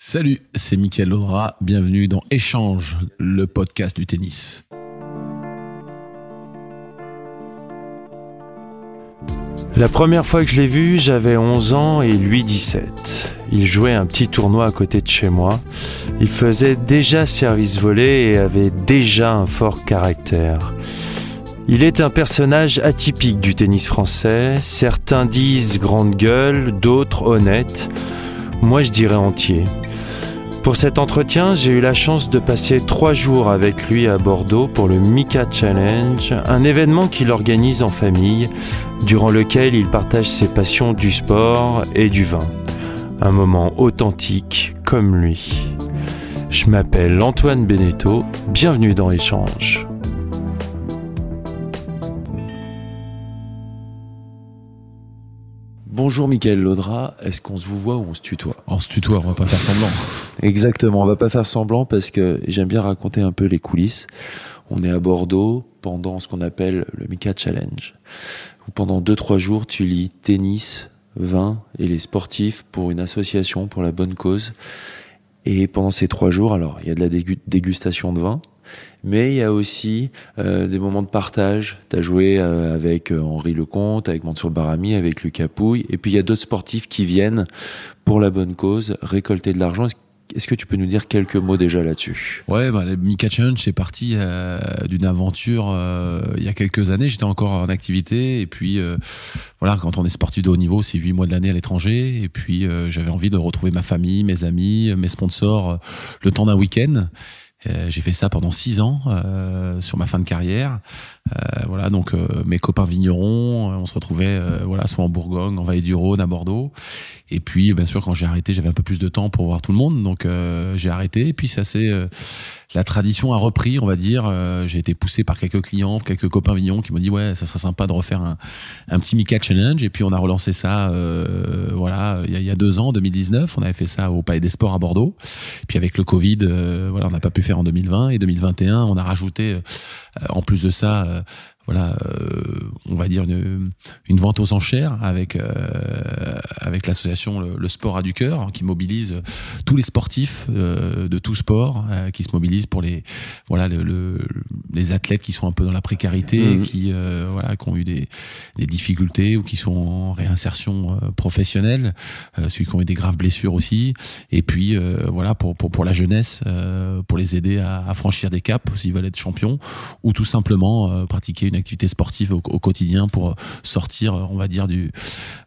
Salut, c'est Mickaël Laudra. Bienvenue dans Échange, le podcast du tennis. La première fois que je l'ai vu, j'avais 11 ans et lui 17. Il jouait un petit tournoi à côté de chez moi. Il faisait déjà service volé et avait déjà un fort caractère. Il est un personnage atypique du tennis français. Certains disent grande gueule, d'autres honnête. Moi, je dirais entier. Pour cet entretien, j'ai eu la chance de passer trois jours avec lui à Bordeaux pour le Mika Challenge, un événement qu'il organise en famille, durant lequel il partage ses passions du sport et du vin. Un moment authentique comme lui. Je m'appelle Antoine Beneteau, bienvenue dans Échange. Bonjour Michael Laudra, est-ce qu'on se vous voit ou on se tutoie? On se tutoie, on va pas faire semblant. Exactement, on va pas faire semblant parce que j'aime bien raconter un peu les coulisses. On est à Bordeaux pendant ce qu'on appelle le Mika Challenge. Où pendant 2-3 jours, tu lis tennis, vin et les sportifs pour une association pour la bonne cause. Et pendant ces trois jours, alors il y a de la dégustation de vin, mais il y a aussi euh, des moments de partage. Tu as joué euh, avec euh, Henri Lecomte, avec Mansour Barami, avec Lucas Pouille. Et puis il y a d'autres sportifs qui viennent pour la bonne cause, récolter de l'argent. Est-ce que tu peux nous dire quelques mots déjà là-dessus? Ouais, bah, Mika Challenge, c'est parti euh, d'une aventure euh, il y a quelques années. J'étais encore en activité et puis euh, voilà, quand on est sportif de haut niveau, c'est huit mois de l'année à l'étranger et puis j'avais envie de retrouver ma famille, mes amis, mes sponsors le temps d'un week-end. Euh, j'ai fait ça pendant six ans euh, sur ma fin de carrière. Euh, voilà, donc mes copains vignerons, on se retrouvait voilà soit en Bourgogne, en Vallée du Rhône, à Bordeaux. Et puis, bien sûr, quand j'ai arrêté, j'avais un peu plus de temps pour voir tout le monde, donc j'ai arrêté. Et puis ça c'est la tradition a repris, on va dire. Euh, j'ai été poussé par quelques clients, quelques copains vignons qui m'ont dit ouais, ça serait sympa de refaire un, un petit Mika Challenge. Et puis on a relancé ça, euh, voilà, il y, a, y, a, deux ans, 2019. On avait fait ça au Palais des Sports à Bordeaux. Et puis avec le Covid, euh, voilà, on n'a pas pu faire en 2020 et 2021. On a rajouté, en plus de ça, voilà, euh, on va dire une, une, vente aux enchères avec euh, avec l'association le, Sport à du cœur hein, qui mobilise tous les sportifs euh, de tout sport qui se mobilisent pour les voilà le, les athlètes qui sont un peu dans la précarité et mmh. qui voilà qui ont eu des, des, difficultés ou qui sont en réinsertion professionnelle, ceux qui ont eu des graves blessures aussi et puis voilà pour, pour pour la jeunesse pour les aider à, à franchir des caps s'ils veulent être champions ou tout simplement pratiquer une activité sportive au, quotidien pour sortir, on va dire, du,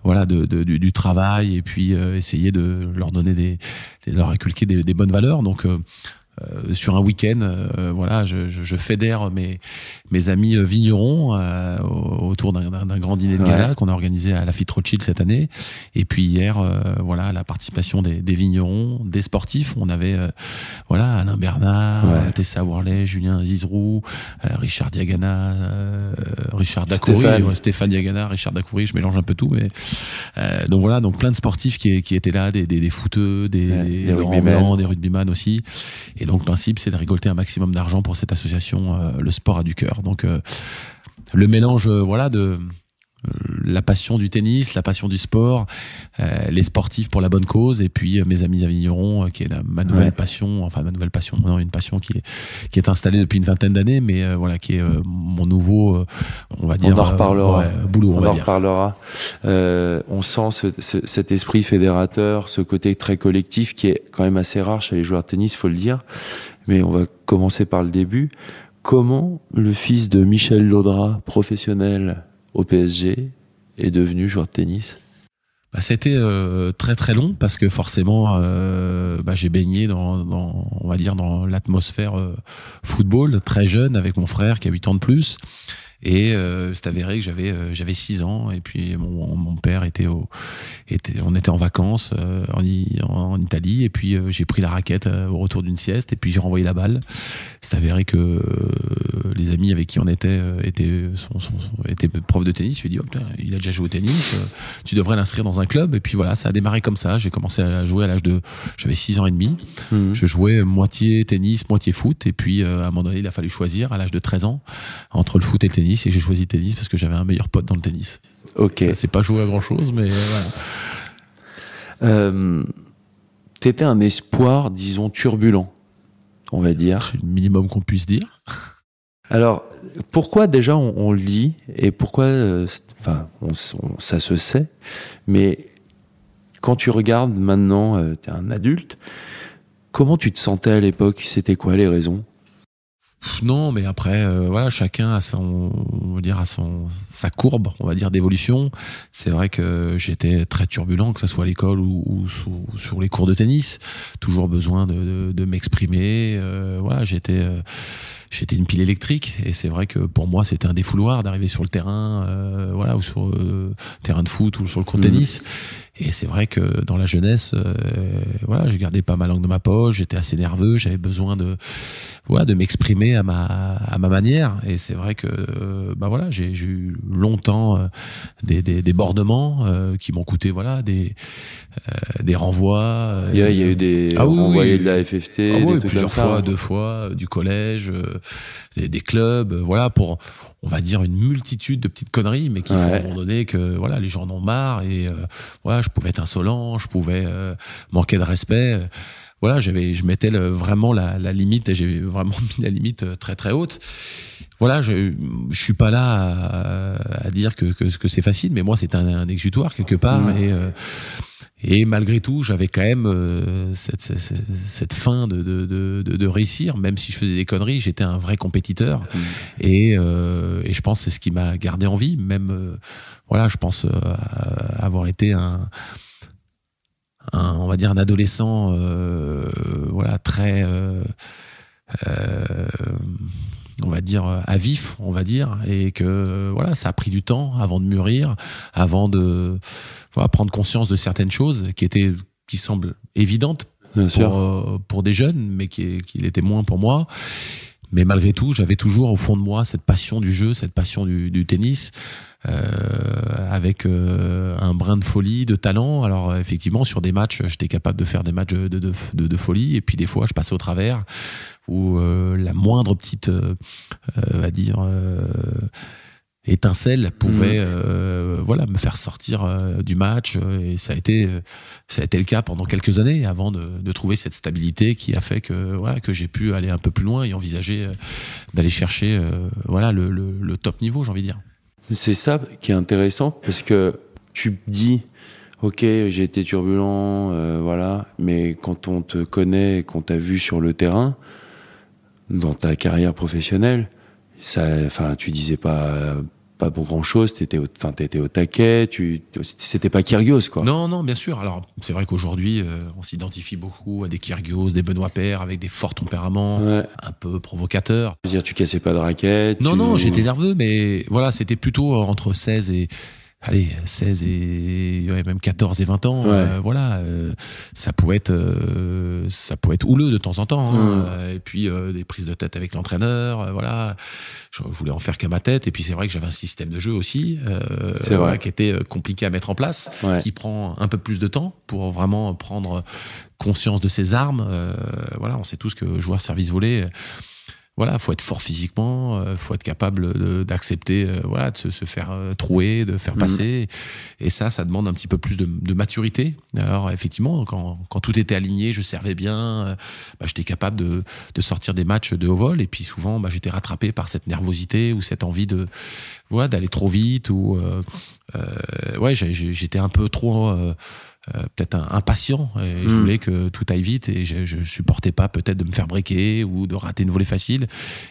voilà, de, du, travail et puis euh, essayer de leur donner des, leur inculquer des, des bonnes valeurs. Donc, euh, euh, sur un week-end, euh, voilà, je, je, je, fédère mes, mes amis euh, vignerons autour d'un grand dîner de gala qu'on a organisé à la Fit Rothschild cette année. Et puis hier, voilà, la participation des, des, vignerons, des sportifs. On avait, voilà, Alain Bernard, Tessa Worley, Julien Zizrou, Richard Diagana, Richard Dacoury, Stéphane. Stéphane. Diagana, Richard Dacoury. Je mélange un peu tout, mais donc voilà, donc plein de sportifs qui, qui étaient là, des, des, des footeux, des, des, des rugbyman aussi. Et donc le principe, c'est de récolter un maximum d'argent pour cette association, euh, le sport a du cœur. Donc euh, le mélange, euh, voilà, de la passion du tennis, la passion du sport, les sportifs pour la bonne cause, et puis mes amis à Vigneron, qui est ma nouvelle passion, enfin ma nouvelle passion, non, une passion qui est qui est installée depuis une vingtaine d'années, mais voilà qui est mon nouveau, on va dire, on en reparlera, boulot, on, en reparlera. on sent cet esprit fédérateur, ce côté très collectif qui est quand même assez rare chez les joueurs de tennis, faut le dire. Mais on va commencer par le début. Comment le fils de Michel Laudra, professionnel au PSG, est devenu joueur de tennis bah, C'était euh, très très long parce que forcément, euh, bah, j'ai baigné dans l'atmosphère euh, football très jeune avec mon frère qui a 8 ans de plus. Et euh, c'est avéré que j'avais euh, j'avais 6 ans et puis mon, mon père était au était on était en vacances euh, en, en, Italie et puis euh, j'ai pris la raquette euh, au retour d'une sieste et puis j'ai renvoyé la balle. C'est avéré que euh, les amis avec qui on était étaient sont, sont, sont étaient profs de tennis. Je lui ai dit oh, il a déjà joué au tennis, tu devrais l'inscrire dans un club et puis voilà ça a démarré comme ça. J'ai commencé à jouer à l'âge de j'avais 6 ans et demi. Mmh. Je jouais moitié tennis, moitié foot et puis à un moment donné il a fallu choisir à l'âge de 13 ans entre le foot et le tennis et j'ai choisi tennis parce que j'avais un meilleur pote dans le tennis. Ok. Ça c'est pas joué à grand chose, mais voilà. Euh, T'étais un espoir, disons, turbulent, on va dire. C'est le minimum qu'on puisse dire. Alors, pourquoi déjà on, on le dit et pourquoi, euh, enfin, on, on, ça se sait, mais quand tu regardes maintenant, euh, tu es un adulte, comment tu te sentais à l'époque? C'était quoi les raisons? Non, mais après, euh, voilà, chacun a son, on va dire, a son, sa courbe, on va dire, d'évolution. C'est vrai que j'étais très turbulent, que ce soit à l'école ou, ou sur, sur, les cours de tennis. Toujours besoin de, de, de m'exprimer. Euh, voilà, j'étais, euh, j'étais une pile électrique et c'est vrai que pour moi c'était un défouloir d'arriver sur le terrain euh, voilà ou sur euh, terrain de foot ou sur le court de tennis et c'est vrai que dans la jeunesse euh, voilà j'ai gardé pas ma langue de ma poche j'étais assez nerveux j'avais besoin de voilà de m'exprimer à ma à ma manière et c'est vrai que euh, bah voilà j'ai eu longtemps euh, des, des débordements qui m'ont coûté voilà des des renvois il y, a, il y a eu des ah, oui, renvoyés oui. de la FFT ah, oui, plusieurs fois ça. deux fois du collège des, clubs, voilà, pour, on va dire, une multitude de petites conneries, mais qui ouais. font à un moment donné que, voilà, les gens en ont marre et, euh, voilà, je pouvais être insolent, je pouvais euh, manquer de respect. Voilà, j'avais, je mettais le, vraiment la, la limite, et j'ai vraiment mis la limite euh, très très haute. Voilà, je, je suis pas là à, à dire que, que, que c'est facile, mais moi c'est un, un, exutoire quelque part mmh. et euh, et malgré tout, j'avais quand même euh, cette, cette, cette fin de, de, de, de, réussir, même si je faisais des conneries, j'étais un vrai compétiteur. Mmh. Et, euh, et, je pense que c'est ce qui m'a gardé en vie. Même, euh, voilà, je pense avoir été un, un, on va dire, un adolescent, voilà, très on va dire à vif, on va dire, et que voilà, ça a pris du temps avant de mûrir, avant de voilà, prendre conscience de certaines choses qui étaient, qui semblent évidentes Bien pour, euh, pour des jeunes, mais qui, qui l'étaient moins pour moi. Mais malgré tout, j'avais toujours au fond de moi cette passion du jeu, cette passion du, du tennis, euh, avec euh, un brin de folie, de talent. Alors effectivement, sur des matchs, j'étais capable de faire des matchs de, de, de, folie, et puis des fois, je passais au travers, où euh, la moindre petite, euh, va dire étincelle pouvait mmh. euh, voilà me faire sortir euh, du match et ça a été ça a été le cas pendant quelques années avant de, de trouver cette stabilité qui a fait que voilà que j'ai pu aller un peu plus loin et envisager euh, d'aller chercher euh, voilà le, le, le, top niveau j'ai envie de dire c'est ça qui est intéressant parce que tu dis ok j'ai été turbulent euh, voilà mais quand on te connaît qu'on t'a vu sur le terrain dans ta carrière professionnelle ça, enfin, tu disais pas pas pour grand chose. T'étais, au, enfin, t'étais au taquet. Tu, c'était pas Kyrgios, quoi. Non, non, bien sûr. Alors, c'est vrai qu'aujourd'hui, euh, on s'identifie beaucoup à des Kyrgios, des Benoît Père avec des forts tempéraments, ouais. un peu provocateurs. Je veux dire, tu cassais pas de raquette. Non, tu... non, j'étais nerveux, mais voilà, c'était plutôt entre 16 et allez 16 et ouais, même 14 et 20 ans ouais. euh, voilà euh, ça pouvait être euh, ça pouvait être houleux de temps en temps hein, mmh. et puis euh, des prises de tête avec l'entraîneur euh, voilà je, je, voulais en faire qu'à ma tête et puis c'est vrai que j'avais un système de jeu aussi voilà, qui était compliqué à mettre en place ouais. qui prend un peu plus de temps pour vraiment prendre conscience de ses armes voilà on sait tous que joueur service volé voilà, faut être fort physiquement, euh, faut être capable d'accepter, euh, voilà, de se, se faire euh, trouer, de faire passer. Mmh. Et ça, ça demande un petit peu plus de, de maturité. Alors effectivement, quand, quand, tout était aligné, je servais bien, bah, j'étais capable de, de, sortir des matchs de haut vol. Et puis souvent, bah, j'étais rattrapé par cette nervosité ou cette envie de, voilà, d'aller trop vite ou, euh, euh, ouais, j'étais un peu trop euh, peut-être impatient et mmh. je voulais que tout aille vite et je, je supportais pas peut-être de me faire breaker ou de rater une volée facile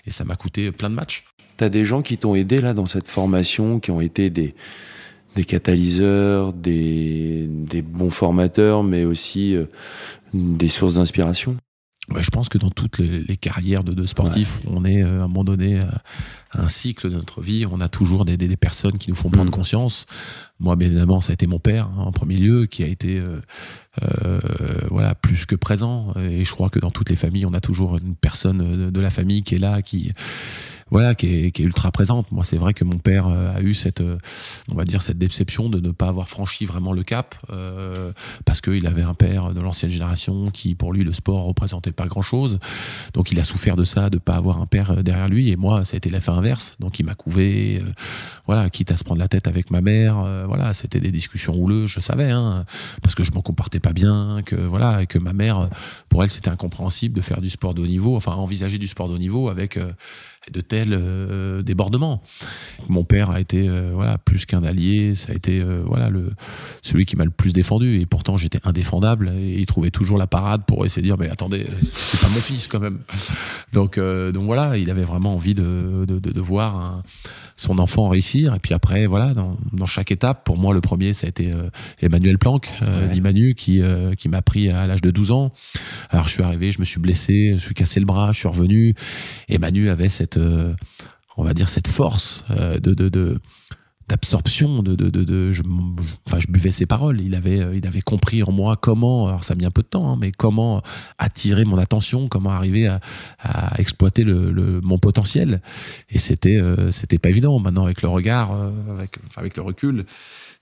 et ça m'a coûté plein de matchs. Tu as des gens qui t'ont aidé là dans cette formation, qui ont été des, des catalyseurs, des, des bons formateurs, mais aussi euh, des sources d'inspiration? Ouais, je pense que dans toutes les, les carrières de, de sportifs, on est euh, à un moment donné euh, à un cycle de notre vie. On a toujours des, des, des personnes qui nous font prendre Mm. conscience. Moi, bien évidemment, ça a été mon père hein, en premier lieu, qui a été euh, euh, voilà plus que présent. Et je crois que dans toutes les familles, on a toujours une personne de, de la famille qui est là, qui voilà, qui est, qui est ultra présente. Moi, c'est vrai que mon père euh, a eu cette, euh, on va dire, cette déception de ne pas avoir franchi vraiment le cap, euh, parce qu'il avait un père de l'ancienne génération qui, pour lui, le sport représentait pas grand-chose. Donc, il a souffert de ça, de pas avoir un père euh, derrière lui. Et moi, ça a été l'effet inverse. Donc, il m'a couvé, euh, voilà, quitte à se prendre la tête avec ma mère. euh, voilà, c'était des discussions houleuses, je savais, hein, parce que je m'en comportais pas bien, que voilà, et que ma mère, pour elle, c'était incompréhensible de faire du sport de haut niveau, enfin, envisager du sport de haut niveau avec de tels euh, débordements. Mon père a été euh, voilà plus qu'un allié, ça a été euh, voilà le celui qui m'a le plus défendu et pourtant j'étais indéfendable et il trouvait toujours la parade pour essayer de dire mais attendez c'est pas mon fils quand même. Donc donc voilà il avait vraiment envie de de, de, de voir un- son enfant réussir et puis après voilà dans, dans chaque étape pour moi le premier ça a été Emmanuel Planck euh, Ouais. dit Manu qui qui m'a pris à l'âge de 12 ans. Alors je suis arrivé, je me suis blessé, je me suis cassé le bras, je suis revenu et Manu avait cette, euh, on va dire cette force euh, d'absorption de, je, enfin je buvais ses paroles. Il avait euh, il avait compris en moi comment alors ça a mis un peu de temps hein, mais comment attirer mon attention comment arriver à, exploiter le, mon potentiel. Et c'était c'était pas évident. Maintenant avec le regard avec avec le recul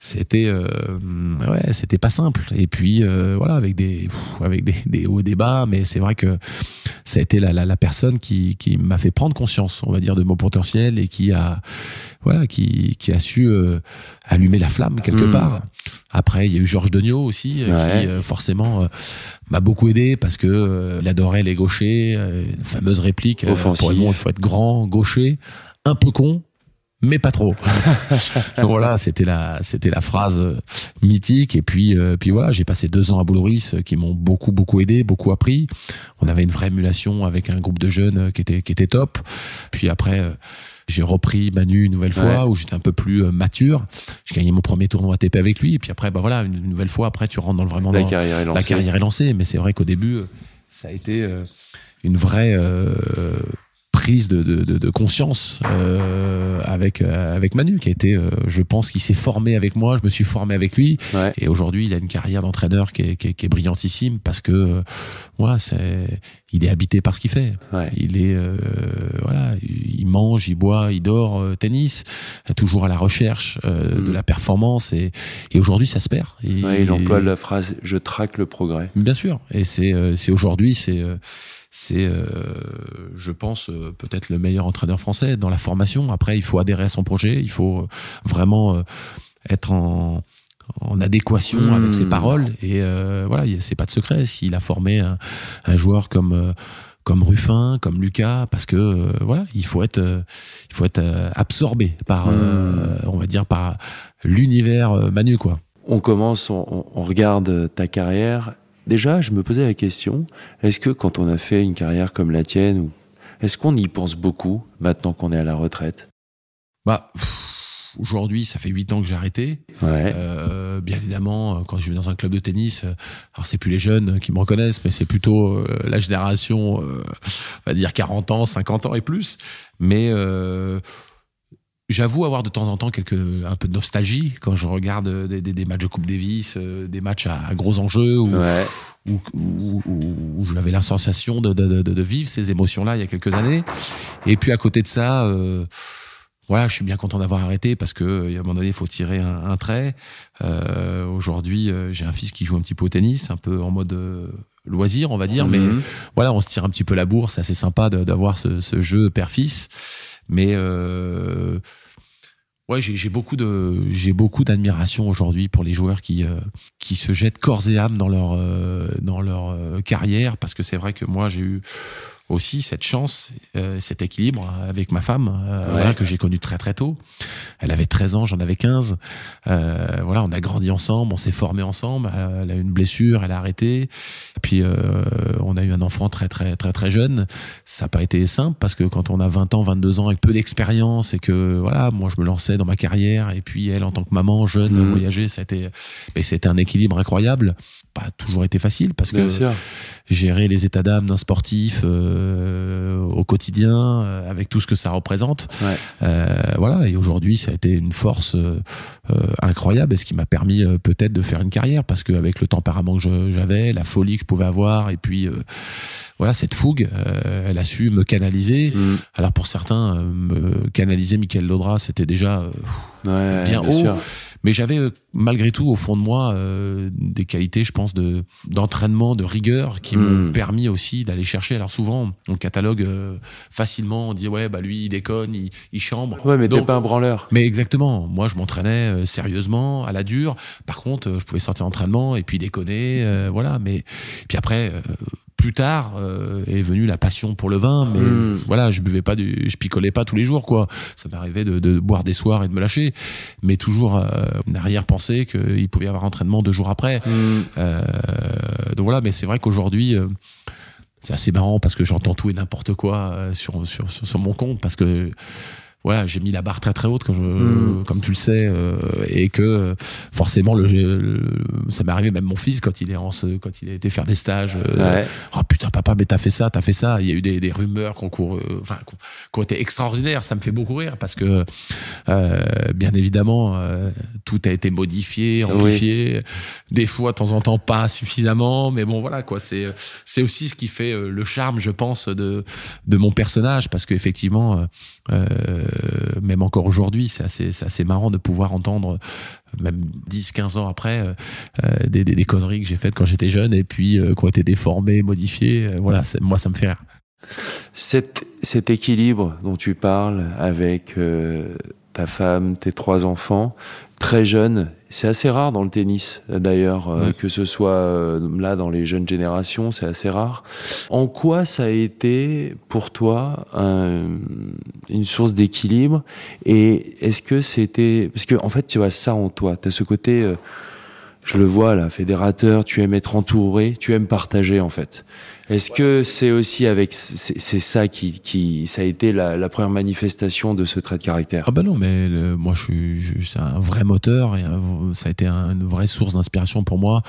c'était euh, ouais c'était pas simple et puis euh, voilà avec des pff, avec des, des hauts et des bas mais c'est vrai que ça a été la, la, la personne qui, qui m'a fait prendre conscience on va dire de mon potentiel et qui a voilà qui, qui a su euh, allumer la flamme quelque Mm. part après il y a eu Georges Degnaud aussi euh, Ouais. qui euh, forcément euh, m'a beaucoup aidé parce que il adorait les gauchers une fameuse réplique Offensif. pour il faut être grand gaucher un peu con mais pas trop. Donc voilà, c'était la, c'était la phrase euh, mythique. Et puis, euh, puis voilà, j'ai passé deux ans à Bouloris euh, qui m'ont beaucoup, beaucoup aidé, beaucoup appris. On avait une vraie émulation avec un groupe de jeunes euh, qui était, qui était top. Puis après, euh, j'ai repris Manu une nouvelle fois Ouais. où j'étais un peu plus mature. J'ai gagné mon premier tournoi ATP avec lui. Et puis après, bah voilà, une, une nouvelle fois, après, tu rentres dans le vraiment La dans- carrière est lancée. la carrière est lancée, mais c'est vrai qu'au début, ça a été une vraie euh, prise de, de, de, de conscience euh, avec euh, avec Manu, qui a été, euh, je pense, qu'il s'est formé avec moi, je me suis formé avec lui, Ouais. et aujourd'hui, il a une carrière d'entraîneur qui est, qui, est, qui est brillantissime parce que euh, voilà, c'est, il est habité par ce qu'il fait. Ouais. Il est euh, voilà, il mange, il boit, il dort, euh, tennis, toujours à la recherche euh, Mhm. de la performance, et, et aujourd'hui, ça se perd. Et- Ouais, il emploie la phrase je traque le progrès. Bien sûr. Et c'est euh, c'est aujourd'hui, c'est euh, c'est euh, je pense euh, peut-être le meilleur entraîneur français dans la formation. Après, il faut adhérer à son projet, il faut euh, vraiment être en en adéquation Mmh. avec ses paroles et voilà, c'est pas de secret s'il a formé un, un joueur comme comme Ruffin, comme Lucas, parce que euh, voilà, il faut être, euh, il faut être euh, absorbé par, euh, on va dire par l'univers Manu quoi. On commence, on regarde ta carrière. Déjà, je me posais la question, est-ce que quand on a fait une carrière comme la tienne, est-ce qu'on y pense beaucoup maintenant qu'on est à la retraite? Bah, aujourd'hui, ça fait huit ans que j'ai arrêté. Ouais. Euh, bien évidemment, euh, quand je vais dans un club de tennis, euh, alors c'est plus les jeunes qui me reconnaissent, mais c'est plutôt la génération, euh, on va dire 40 ans, 50 ans et plus. Mais euh, j'avoue avoir de temps en temps quelques, un peu de nostalgie quand je regarde euh, des, des- des matchs de Coupe Davis, euh, des matchs à, à gros enjeux où, Ouais. où, où, où- j'avais la sensation de, de, de, de vivre ces émotions-là il y a quelques années. Et puis à côté de ça, euh, voilà, je suis bien content d'avoir arrêté parce que euh, à un moment donné, il faut tirer un, un trait. Euh, Aujourd'hui, euh, j'ai un fils qui joue un petit peu au tennis, un peu en mode euh, loisir, on va dire, mais Mhm. voilà, on se tire un petit peu la bourre. C'est assez sympa d'avoir ce, ce jeu père-fils. Mais euh, ouais, j'ai beaucoup d'admiration aujourd'hui pour les joueurs qui euh, se jettent corps et âme dans leur dans leur euh, carrière parce que c'est vrai que moi j'ai eu aussi cette chance, euh, cet équilibre avec ma femme, euh, Ouais. voilà, que j'ai connu très très tôt. Elle avait 13 ans, j'en avais 15. Euh, voilà, on a grandi ensemble, on s'est formé ensemble. Elle, a eu une blessure, elle a arrêté. Et puis on a eu un enfant très très très très jeune. Ça n'a pas été simple parce que quand on a 20 ans, 22 ans avec peu d'expérience et que voilà, moi je me lançais dans ma carrière et puis elle en tant que maman jeune Mhm. voyager, ça a été, mais c'était un équilibre incroyable. Pas toujours été facile parce Bien que sûr. Gérer les états d'âme d'un sportif au quotidien, avec tout ce que ça représente. voilà. Et aujourd'hui, ça a été une force incroyable, et ce qui m'a permis peut-être de faire une carrière, parce qu'avec le tempérament que j'avais, la folie que je pouvais avoir, et puis voilà cette fougue, elle a su me canaliser. Mm. Alors pour certains, me canaliser Michael Laudra, c'était déjà bien, haut. Mais j'avais euh, malgré tout au fond de moi euh, des qualités, je pense, de d'entraînement, de rigueur, qui m'ont hmm. permis aussi d'aller chercher. Alors souvent, on catalogue euh, facilement, on dit ouais, bah lui il déconne, il, il chambre. Ouais, mais t'es pas un branleur. Mais exactement. Moi, je m'entraînais sérieusement, à la dure. Par contre, je pouvais sortir d'entraînement et puis déconner, voilà. Mais puis après plus tard euh, est venue la passion pour le vin mais hmm. voilà je buvais pas du je picolais pas tous les jours quoi ça m'arrivait de, de, boire des soirs et de me lâcher mais toujours euh, arrière pensée qu'il pouvait y avoir entraînement deux jours après hmm. euh, donc voilà mais c'est vrai qu'aujourd'hui euh, c'est assez marrant parce que j'entends tout et n'importe quoi sur, sur, sur mon compte parce que voilà, j'ai mis la barre très très haute je, comme tu le sais, euh, et que forcément le, ça m'est arrivé même mon fils quand il est en, quand il a été faire des stages. Euh, oh putain papa, mais t'as fait ça, t'as fait ça. Il y a eu des, des rumeurs qui ont, euh, enfin, qui ont été extraordinaires. Ça me fait beaucoup rire parce que bien évidemment tout a été modifié, amplifié. Des fois, de temps en temps, pas suffisamment, mais bon voilà quoi. C'est c'est aussi ce qui fait le charme, je pense, de de mon personnage parce qu'effectivement. Euh, même encore aujourd'hui, c'est assez, marrant de pouvoir entendre, même 10-15 ans après, euh, euh, des, conneries que j'ai faites quand j'étais jeune et puis qui ont été déformées, modifiées. voilà, moi, ça me fait rire. Cet équilibre dont tu parles avec ta femme, tes trois enfants, très jeune. C'est assez rare dans le tennis, d'ailleurs, euh, que ce soit euh, là dans les jeunes générations, c'est assez rare. En quoi ça a été pour toi une source d'équilibre? Et est-ce que c'était parce que en fait tu as ça en toi, tu as ce côté, euh, je le vois là, fédérateur, tu aimes être entouré, tu aimes partager en fait. Est-ce que c'est aussi avec c'est ça qui, qui ça a été la, la, première manifestation de ce trait de caractère? Ah bah non, mais moi je suis c'est un vrai moteur et ça a été une vraie source d'inspiration pour moi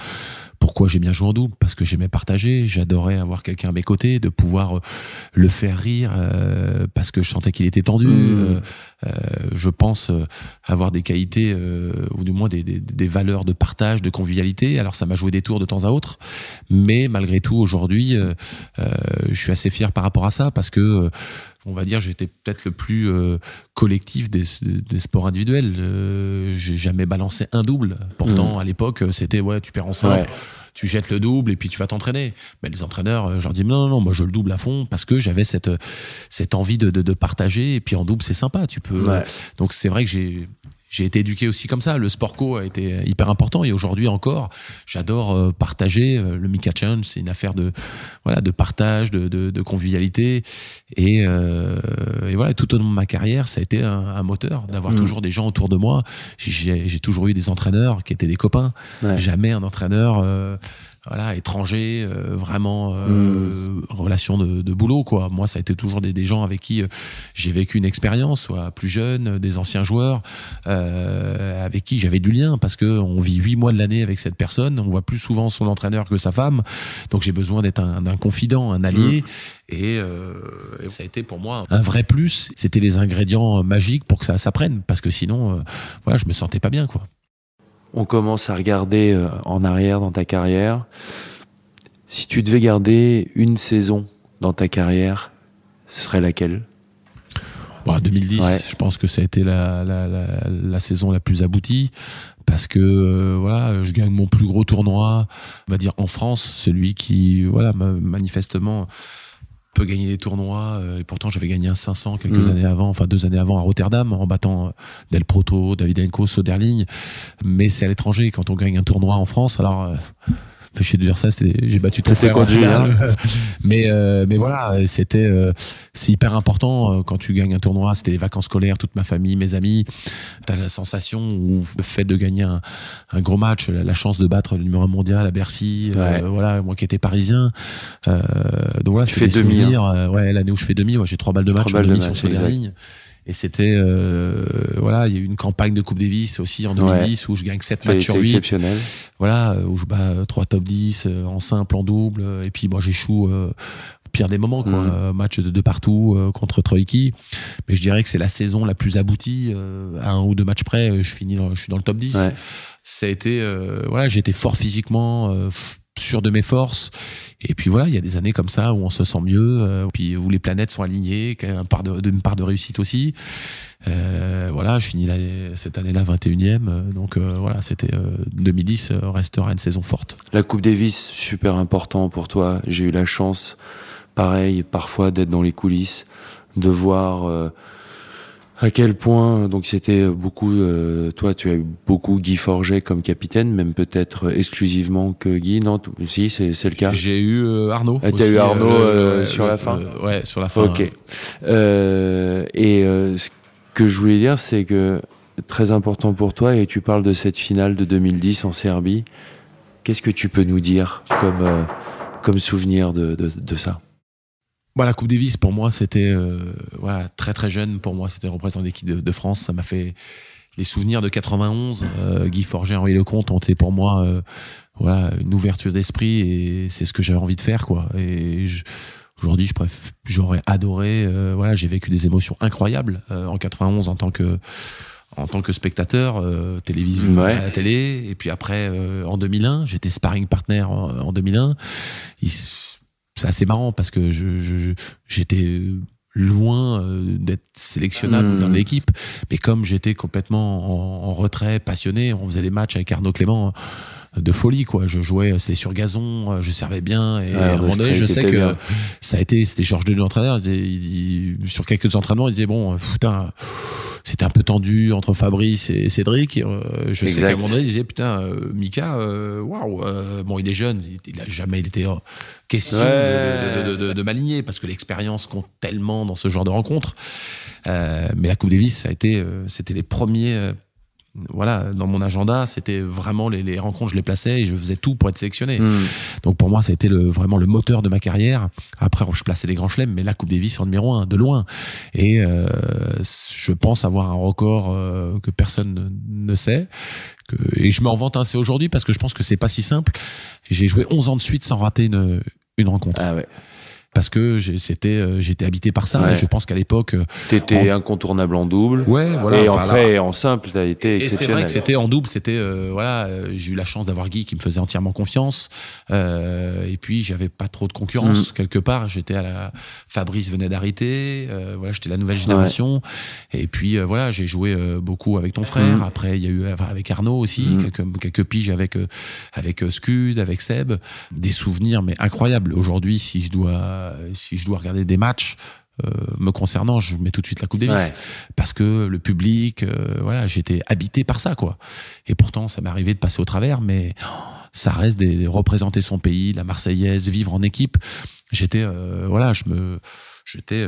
pourquoi j'ai bien joué en double Parce que j'aimais partager, j'adorais avoir quelqu'un à mes côtés, de pouvoir euh, le faire rire, euh, parce que je sentais qu'il était tendu. Mmh. Euh, je pense avoir des qualités, ou du moins des, des, des, valeurs de partage, de convivialité. Alors ça m'a joué des tours de temps à autre, mais malgré tout, aujourd'hui, je suis assez fier par rapport à ça, parce que on va dire, j'étais peut-être le plus collectif des, des, sports individuels. Euh, j'ai jamais balancé un double. Pourtant, mmh. à l'époque, c'était ouais, tu perds en simple tu jettes le double et puis tu vas t'entraîner. Mais les entraîneurs, euh, je leur dis non, non, non, moi je le double à fond parce que j'avais cette, cette envie de, de, de, partager et puis en double c'est sympa. Tu peux. Donc c'est vrai que j'ai j'ai été éduqué aussi comme ça. Le sport co a été hyper important et aujourd'hui encore, j'adore euh, partager. Euh, le Mika Challenge, c'est une affaire de voilà de partage, de, de, de convivialité et, euh, et, voilà. Tout au long de ma carrière, ça a été un, un moteur d'avoir mmh. toujours des gens autour de moi. J'ai toujours eu des entraîneurs qui étaient des copains. Jamais un entraîneur. Euh, voilà étranger euh, vraiment euh, mm. relation de, de, boulot quoi. Moi ça a été toujours des, des gens avec qui euh, j'ai vécu une expérience soit plus jeune des anciens joueurs euh, avec qui j'avais du lien parce que on vit huit mois de l'année avec cette personne. On voit plus souvent son entraîneur que sa femme. Donc j'ai besoin d'être un, un, confident un allié. Mm. et, et, ça a été pour moi un vrai plus. C'était les ingrédients magiques pour que ça s'apprenne parce que sinon voilà je me sentais pas bien quoi on commence à regarder euh, en arrière dans ta carrière. Si tu devais garder une saison dans ta carrière, ce serait laquelle? Bon, 2010, je pense que ça a été la, la, la, la saison la plus aboutie parce que euh, voilà, je gagne mon plus gros tournoi, on va dire en France, celui qui voilà manifestement peut gagner des tournois euh, et pourtant j'avais gagné un 500 quelques mmh. années avant enfin deux années avant à Rotterdam en battant euh, Del Proto, Davidenko, Soderling mais c'est à l'étranger quand on gagne un tournoi en France alors euh, fait chier de dire ça j'ai battu ton frère mais euh, mais voilà c'était euh, c'est hyper important euh, quand tu gagnes un tournoi c'était les vacances scolaires toute ma famille mes amis. T'as la sensation ou le fait de gagner un, un gros match la, chance de battre le numéro 1 mondial à Bercy ouais. voilà moi qui étais parisien donc voilà tu fais demi hein. ouais l'année où je fais demi ouais, j'ai trois balles de match, balles de match sur ligne Et c'était, euh, voilà, il y a eu une campagne de Coupe Davis aussi en 2010 où je gagne 7 matchs sur 8. exceptionnel. Voilà, où je bats 3 top 10 en simple, en double. Et puis, moi, j'échoue pire des moments, quoi. Mm. Match de partout contre Troïki. Mais je dirais que c'est la saison la plus aboutie. à un ou deux matchs près, je finis, je suis dans le top 10. Ça a été, voilà, été fort physiquement, sûr de mes forces. Et puis voilà, il y a des années comme ça où on se sent mieux, euh, puis où les planètes sont alignées, une part de, une part de réussite aussi. Euh, voilà, je finis cette année-là 21e. Euh, donc voilà, c'était 2010 restera une saison forte. La Coupe Davis, super important pour toi. J'ai eu la chance, pareil, parfois d'être dans les coulisses, de voir à quel point donc c'était beaucoup euh, toi tu as eu beaucoup Guy Forget comme capitaine même peut-être exclusivement que Guy non? Si c'est c'est le cas. J'ai eu euh, Arnaud ah, tu as eu Arnaud euh, sur la fin? ouais sur la fin ok. et ce que je voulais dire c'est que très important pour toi et tu parles de cette finale de 2010 en Serbie. Qu'est-ce que tu peux nous dire comme comme souvenir de, de, de ça? Bah, la Coupe Davis, pour moi, c'était euh, voilà, très très jeune. Pour moi, c'était représenter l'équipe de, France. Ça m'a fait les souvenirs de 91. Euh, Guy Forget, Henri Lecomte ont été pour moi euh, voilà, une ouverture d'esprit et c'est ce que j'avais envie de faire. Quoi. Et aujourd'hui, j'aurais adoré. voilà, j'ai vécu des émotions incroyables en 91 en tant que en tant que spectateur télévision à la télé et puis après en 2001 j'étais sparring partner en, en 2001 il, c'est assez marrant parce que je, j'étais loin euh, d'être sélectionnable hmm. dans l'équipe mais comme j'étais complètement en, retrait passionné on faisait des matchs avec Arnaud Clément de folie quoi je jouais c'était sur gazon euh, je servais bien et à un moment donné je sais que ça a été c'était Georges de l'entraîneur il dit, sur quelques entraînements il disait bon putain c'était un peu tendu entre Fabrice et Cédric euh, je sais qu'à un moment donné il disait putain Mika waouh bon il est jeune il, a jamais été question de, m'aligner parce que l'expérience compte tellement dans ce genre de rencontre. Euh, mais la Coupe Davis, ça a été, euh, c'était les premiers. Euh, voilà, dans mon agenda, c'était vraiment les, rencontres, je les plaçais et je faisais tout pour être sélectionné. Hmm. Donc pour moi, ça a été le, vraiment le moteur de ma carrière. Après, je plaçais les grands chelems, mais la Coupe Davis en numéro un, de loin. Et je pense avoir un record que personne ne, sait. Que, et je m'en vante assez aujourd'hui parce que je pense que c'est pas si simple. J'ai joué 11 ans de suite sans rater une, une rencontre. Ah ouais parce que c'était euh, j'étais habité par ça. Je pense qu'à l'époque, euh, t'étais incontournable en double. Ouais, voilà. Et après en simple, t'as été exceptionnel. Et c'est vrai que c'était en double, c'était euh, voilà, j'ai eu la chance d'avoir Guy qui me faisait entièrement confiance. et puis j'avais pas trop de concurrence mm. quelque part. J'étais à la Fabrice venait d'arrêter. voilà, j'étais la nouvelle génération. Et puis voilà, j'ai joué beaucoup avec ton frère. Mm. Après, il y a eu avec Arnaud aussi mm. quelques quelques piges avec avec Scud, avec Seb. Des souvenirs mais incroyables. Aujourd'hui, si je dois si je dois regarder des matchs, euh, me concernant, je mets tout de suite la Coupe Davis parce que le public, euh, voilà, j'étais habité par ça, quoi. Et pourtant, ça m'est arrivé de passer au travers, mais oh, ça reste de représenter son pays, la Marseillaise, vivre en équipe. J'étais, voilà, je me, j'étais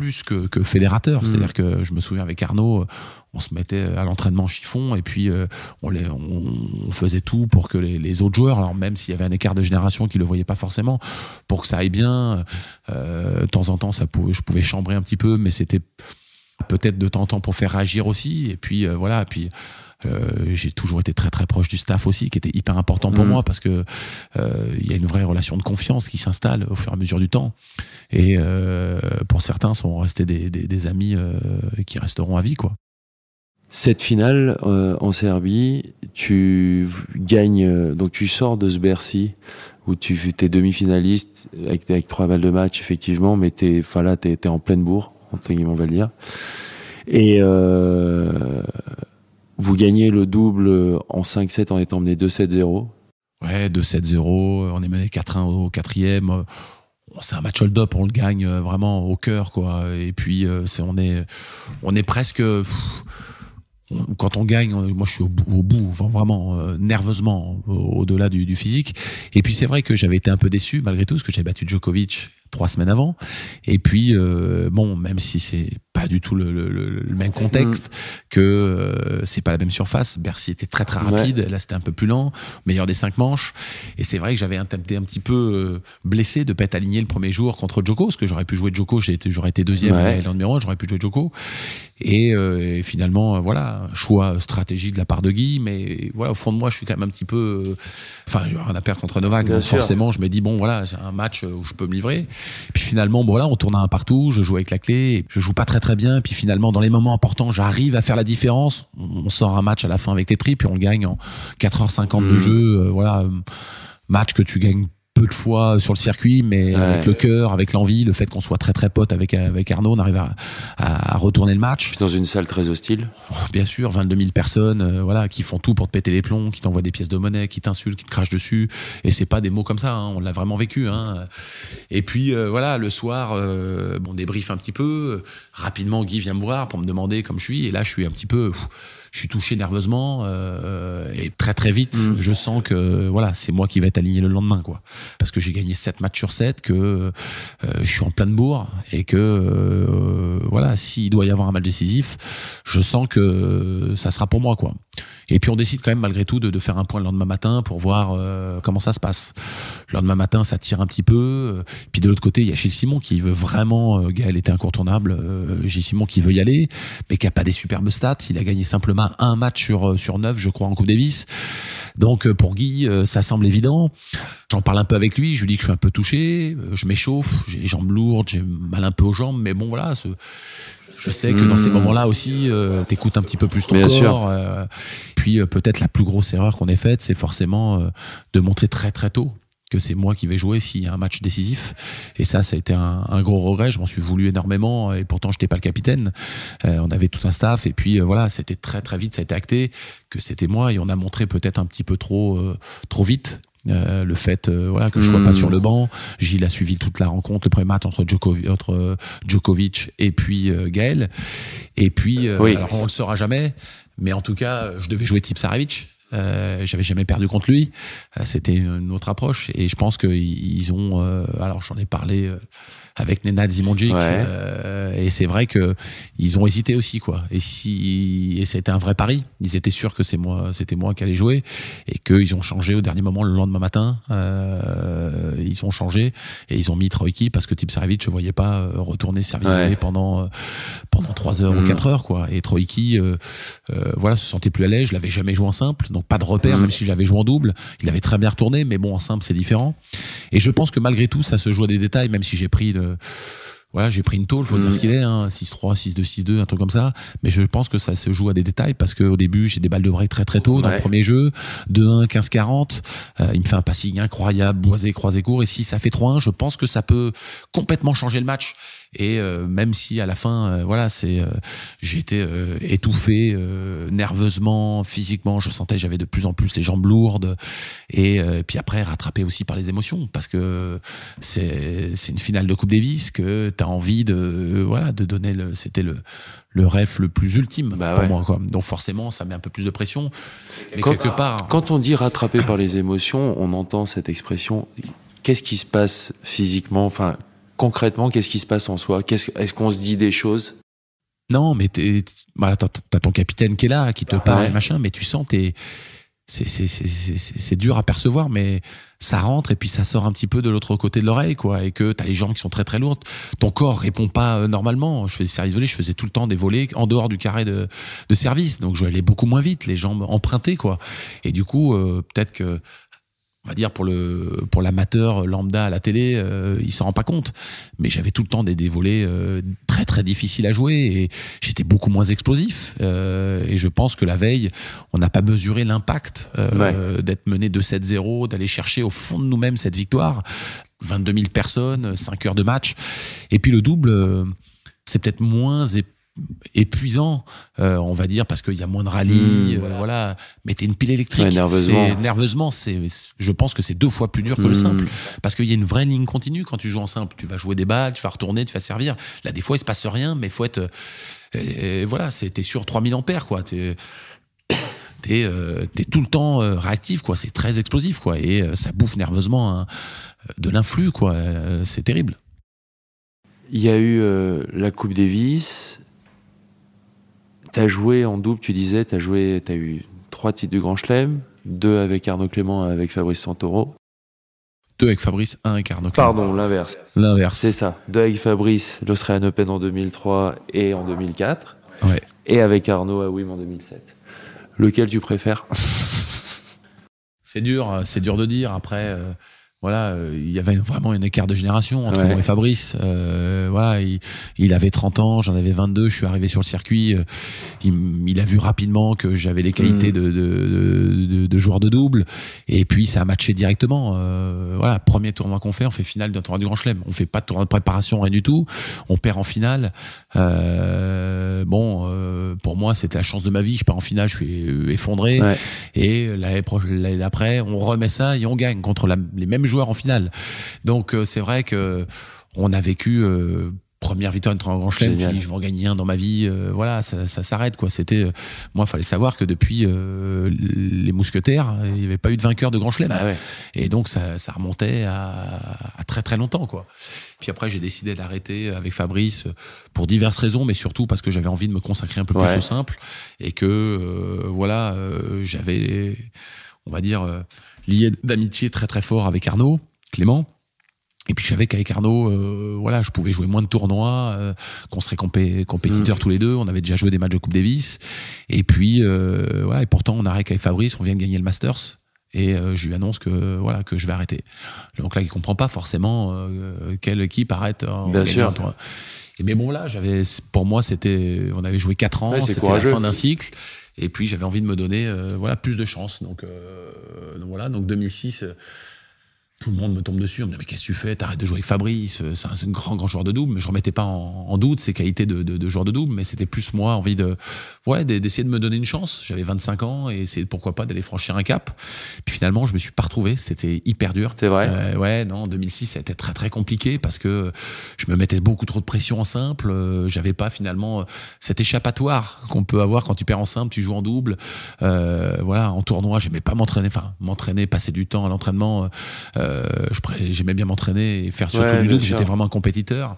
plus que, que fédérateur. Mm. C'est-à-dire que je me souviens avec Arnaud, on se mettait à l'entraînement chiffon et puis euh, on, les, on, faisait tout pour que les, autres joueurs, alors même s'il y avait un écart de génération qui le voyaient pas forcément, pour que ça aille bien. Euh, de temps en temps, ça pouvait, je pouvais chambrer un petit peu, mais c'était peut-être de temps en temps pour faire réagir aussi. Et puis euh, voilà, puis euh, j'ai toujours été très très proche du staff aussi, qui était hyper important pour mm. moi parce que euh, il y a une vraie relation de confiance qui s'installe au fur et à mesure du temps. Et euh, pour certains, sont restés des, des, des amis qui resteront à vie, quoi. Cette finale en Serbie, tu gagnes, donc tu sors de ce Bercy où tu es demi-finaliste avec, avec, trois balles de match effectivement, mais t'es, enfin là t'es, es en pleine bourre, entre guillemets on va le dire. Et euh, vous gagnez le double en 5-7 en étant mené 2-7-0. Ouais, 2-7-0. On est mené 4-1 au quatrième. Euh, c'est un match hold-up, on le gagne euh, vraiment au cœur, quoi. Et puis, euh, c'est, on est, on est presque. quand on gagne, moi je suis au bout, vraiment nerveusement au-delà du, du, physique. Et puis c'est vrai que j'avais été un peu déçu malgré tout, parce que j'avais battu Djokovic trois semaines avant. Et puis bon, même si c'est pas du tout le, le- le- le même contexte, que euh, c'est pas la même surface. Bercy était très très rapide, là c'était un peu plus lent, meilleur des cinq manches. Et c'est vrai que j'avais été un petit peu euh, blessé de pas être aligné le premier jour contre Joko, parce que j'aurais pu jouer Joko, j'aurais été deuxième Ouais. et numéro un, j'aurais pu jouer Joko. Et, euh, et finalement, euh, voilà, choix stratégique de la part de Guy, mais voilà, au fond de moi, je suis quand même un petit peu. euh, Enfin, j'ai rien à perdre contre Novak, donc sûr. forcément, je me dis bon, voilà, j'ai un match où je peux me livrer. Puis finalement, bon, voilà, on tourne à un partout, je joue avec la clé, et je joue pas très très bien. Et puis finalement, dans les moments importants, j'arrive à faire la différence. On sort un match à la fin avec les tripes et on le gagne en 4h50 de Mhm. jeu. euh, voilà, euh, match que tu gagnes peu de fois sur le circuit, mais Ouais. avec le cœur, avec l'envie, le fait qu'on soit très très pote avec avec Arnaud, on arrive à, à, à retourner le match. Puis dans une salle très hostile. Bien sûr, 22 000 personnes, euh, voilà, qui font tout pour te péter les plombs, qui t'envoient des pièces de monnaie, qui t'insultent, qui te crachent dessus. Et c'est pas des mots comme ça, hein, on l'a vraiment vécu. Hein. Et puis euh, voilà, le soir, euh, bon, débrief un petit peu. Rapidement, Guy vient me voir pour me demander comme je suis. Et là, je suis un petit peu, pff, je suis touché nerveusement euh, et très très vite, Mm. je sens que voilà, c'est moi qui vais être aligné le lendemain, quoi. Parce que j'ai gagné 7 matchs sur 7, que euh, je suis en pleine bourre et que euh, voilà, s'il doit y avoir un match décisif, je sens que ça sera pour moi, quoi. Et puis on décide quand même malgré tout de, faire un point le lendemain matin pour voir euh, comment ça se passe. Le lendemain matin, ça tire un petit peu. euh, Puis de l'autre côté, il y a Gilles Simon qui veut vraiment. euh, Gaël était incontournable. Gilles Simon qui veut y aller, mais qui a pas des superbes stats. Il a gagné simplement un match sur neuf, je crois, en Coupe Davis. Donc pour Guy, ça semble évident. J'en parle un peu avec lui. Je lui dis que je suis un peu touché. Je m'échauffe. J'ai les jambes lourdes. J'ai mal un peu aux jambes, mais bon voilà. Je sais que dans ces Mmh. moments-là aussi, euh, t'écoutes un petit peu plus ton Bien corps. sûr. euh, puis euh, peut-être la plus grosse erreur qu'on ait faite, c'est forcément euh, de montrer très très tôt que c'est moi qui vais jouer s'il y a un match décisif. Et ça, ça a été un, un gros regret. Je m'en suis voulu énormément et pourtant, je n'étais pas le capitaine. Euh, on avait tout un staff et puis euh, voilà, c'était très très vite, ça a été acté que c'était moi et on a montré peut-être un petit peu trop euh, trop vite. Euh, le fait euh, voilà que je sois Mm. pas sur le banc. Gilles a suivi toute la rencontre le premier match entre Djokovic, entre euh, Djokovic et puis Gaël. Et puis Oui. alors on le saura jamais mais en tout cas je devais jouer Tipsarevic euh, j'avais jamais perdu contre lui. C'était une autre approche. Et je pense qu'ils ils ont euh, alors j'en ai parlé avec Nenad Zimonjic Ouais. euh, et c'est vrai que ils ont hésité aussi quoi et si et c'était un vrai pari ils étaient sûrs que c'est moi c'était moi qui allais jouer et qu'ils ont changé au dernier moment le lendemain matin euh, ils ont changé et ils ont mis Troïki parce que Tipsarevic je voyais pas euh, retourner service Ouais. pendant pendant trois heures ou Mhm. quatre heures quoi et Troïki euh, euh, voilà se sentait plus à l'aise je l'avais jamais joué en simple donc pas de repère Mhm. même si j'avais joué en double il avait très bien retourné mais bon en simple c'est différent et je pense que malgré tout ça se joue à des détails même si j'ai pris de voilà, j'ai pris une tôle, faut dire ce qu'il est, hein, 6-3, 6-2, 6-2, un truc comme ça. Mais je pense que ça se joue à des détails parce qu'au début, j'ai des balles de break très très tôt dans Ouais. le premier jeu. 2-1, 15-40. Euh, il me fait un passing incroyable, boisé, croisé court. Et si ça fait 3-1, je pense que ça peut complètement changer le match. Et euh, même si à la fin, euh, voilà, c'est, euh, j'ai été étouffé nerveusement, physiquement. Je sentais que j'avais de plus en plus les jambes lourdes. Et puis après, rattrapé aussi par les émotions parce que c'est c'est une finale de Coupe Davis que tu as envie de voilà de donner le c'était le le rêve le plus ultime Bah pour ouais. moi quoi. Donc forcément, ça met un peu plus de pression. Mais Quand- quelque part Quand on dit rattrapé par les émotions, on entend cette expression. Qu'est-ce qui se passe physiquement? Enfin, concrètement, qu'est-ce qui se passe en soi? Est-ce qu'on se dit des choses? Non, mais voilà, t'as, t'as ton capitaine qui est là, qui te parle Ouais. et machin, mais tu sens t'es c'est, dur à percevoir, mais ça rentre et puis ça sort un petit peu de l'autre côté de l'oreille, quoi. Et que t'as les jambes qui sont très très lourdes. Ton corps répond pas euh, normalement. Je faisais service volé, je faisais tout le temps des volets en dehors du carré de, de service. Donc je vais aller beaucoup moins vite, les jambes empruntées, quoi. Et du coup, euh, peut-être que on va dire pour le pour l'amateur lambda à la télé, euh, il s'en rend pas compte. Mais j'avais tout le temps des, des volets euh, très très difficiles à jouer et j'étais beaucoup moins explosif. Euh, et je pense que la veille, on n'a pas mesuré l'impact euh, d'être mené de 7-0, d'aller chercher au fond de nous-mêmes cette victoire. 22 000 personnes, 5 heures de match. Et puis le double, c'est peut-être moins épuisant, euh, on va dire, parce qu'il y a moins de rallye, Mmh. euh, voilà. Mais t'es une pile électrique. Ouais, nerveusement. Nerveusement, je pense que c'est deux fois plus dur que le Mmh. simple. Parce qu'il y a une vraie ligne continue quand tu joues en simple. Tu vas jouer des balles, tu vas retourner, tu vas servir. Là, des fois, il se passe rien, mais faut être, euh, euh, voilà, c'est, t'es sur 3000 ampères, quoi. T'es, euh, t'es tout le temps euh, réactif, quoi. C'est très explosif, quoi. Et ça bouffe nerveusement hein, de l'influx, quoi. C'est terrible. Il y a eu la Coupe Davis, T'as joué en double, tu disais, t'as joué, t'as eu trois titres du Grand Chelem, deux avec Arnaud Clément, avec Fabrice Santoro. Deux avec Fabrice, un avec Arnaud Clément. Pardon, l'inverse. L'inverse. C'est ça. Deux avec Fabrice, l'Australian Open en 2003 et en 2004. Ouais. Et avec Arnaud à Wim en 2007. Lequel tu préfères? C'est dur, c'est dur de dire. Après, euh, voilà, euh, il y avait vraiment un écart de génération entre Ouais. moi et Fabrice. Euh, voilà, il, il avait 30 ans, j'en avais 22, je suis arrivé sur le circuit. euh, il, il a vu rapidement que j'avais les qualités Mm. de, de, de, de- joueur de double. Et puis, ça a matché directement. Euh, voilà, premier tournoi qu'on fait, on fait finale d'un tournoi du Grand Chelem. On fait pas de tournoi de préparation, rien du tout. On perd en finale. Euh, bon, euh, pour moi, c'était la chance de ma vie. Je pars en finale, je suis effondré. Ouais. Et l'année d'après, on remet ça et on gagne contre la- les mêmes joueurs en finale. Donc euh, c'est vrai que on a vécu euh, première victoire de Grand Chelem. Tu Génial. dis je vais en gagner un dans ma vie. euh, voilà, ça, ça s'arrête quoi. C'était euh, moi, fallait savoir que depuis euh, les Mousquetaires, il n'y avait pas eu de vainqueur de Grand Chelem. Ah ouais. Et donc ça, ça remontait à, à très très longtemps quoi. Puis après j'ai décidé d'arrêter avec Fabrice pour diverses raisons, mais surtout parce que j'avais envie de me consacrer un peu Ouais. plus au simple et que voilà j'avais on va dire lié d'amitié très très fort avec Arnaud Clément. Et puis je savais qu'avec Arnaud, euh, voilà, je pouvais jouer moins de tournois, euh, qu'on serait compé- compétiteurs tous les deux. On avait déjà joué des matchs de Coupe Davis. Et puis euh, voilà, et pourtant on arrête avec Fabrice, on vient de gagner le Masters. Et je lui annonce que voilà que je vais arrêter. Donc là, il comprend pas forcément quelle équipe arrête. en Bien sûr. un mais bon là, j'avais pour moi c'était on avait joué quatre ans, Ouais, c'est c'était la fin d'un cycle. Et puis j'avais envie de me donner euh, voilà plus de chance. Donc, euh, donc voilà, donc 2006. Tout le monde me tombe dessus, on me dit mais qu'est-ce que tu fais? T'arrêtes de jouer avec Fabrice, euh, c'est un, grand grand joueur de double, mais je remettais pas en, en doute ses qualités de, de, de joueur de double, mais c'était plus moi envie de ouais d'essayer de me donner une chance. J'avais 25 ans et essayer pourquoi pas d'aller franchir un cap. Puis finalement je me suis pas retrouvé, c'était hyper dur. C'est vrai Euh, ouais, non, 2006, ça a été très très compliqué parce que je me mettais beaucoup trop de pression en simple. euh, J'avais pas finalement cet échappatoire qu'on peut avoir quand tu perds en simple, tu joues en double. Euh, voilà, en tournoi, j'aimais pas m'entraîner, enfin m'entraîner, passer du temps à l'entraînement. Euh, j'aimais bien m'entraîner et faire surtout Ouais, du double. J'étais vraiment un compétiteur.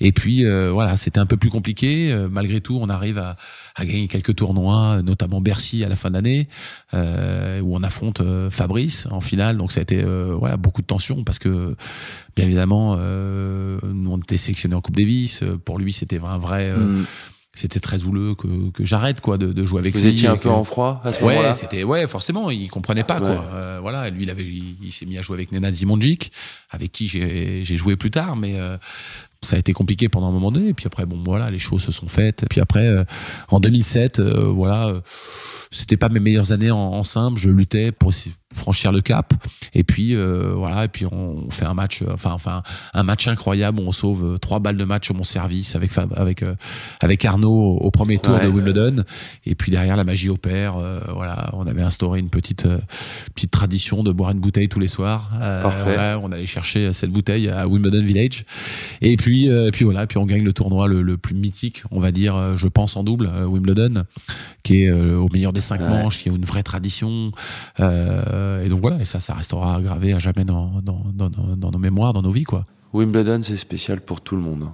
Et puis euh, voilà, c'était un peu plus compliqué. Euh, malgré tout, on arrive à, à gagner quelques tournois, notamment Bercy à la fin d'année, euh, où on affronte euh, Fabrice en finale. Donc ça a été euh, voilà beaucoup de tension parce que bien évidemment, euh, nous on était sélectionnés en Coupe Davis. Euh, Pour lui, c'était un vrai, euh, Mm. C'était très houleux que, que j'arrête quoi de, de jouer avec Vous lui. étiez un peu que- en froid à ce moment-là Ouais, c'était ouais, forcément, il comprenait pas Ouais. quoi. Euh, voilà, lui il avait il, il s'est mis à jouer avec Nenad Zimonjic, avec qui j'ai j'ai joué plus tard mais euh, ça a été compliqué pendant un moment donné et puis après bon voilà, les choses se sont faites. Et puis après euh, en 2007 euh, voilà, euh, c'était pas mes meilleures années en, en simple, je luttais pour franchir le cap. Et puis euh, voilà et puis on fait un match euh, enfin enfin un match incroyable où on sauve euh, trois balles de match sur mon service avec avec euh, avec Arnaud au, premier tour Ouais. de Wimbledon. Et puis derrière la magie opère euh, voilà. On avait instauré une petite euh, petite tradition de boire une bouteille tous les soirs. Euh, ouais, on allait chercher cette bouteille à Wimbledon Village. Et puis euh, puis voilà puis on gagne le tournoi le, le plus mythique on va dire je pense en double Wimbledon qui est au meilleur des cinq manches qui est une vraie tradition. Euh, et donc voilà et ça ça restera gravé à jamais dans dans, dans, dans- dans nos mémoires dans nos vies quoi Wimbledon, c'est spécial pour tout le monde.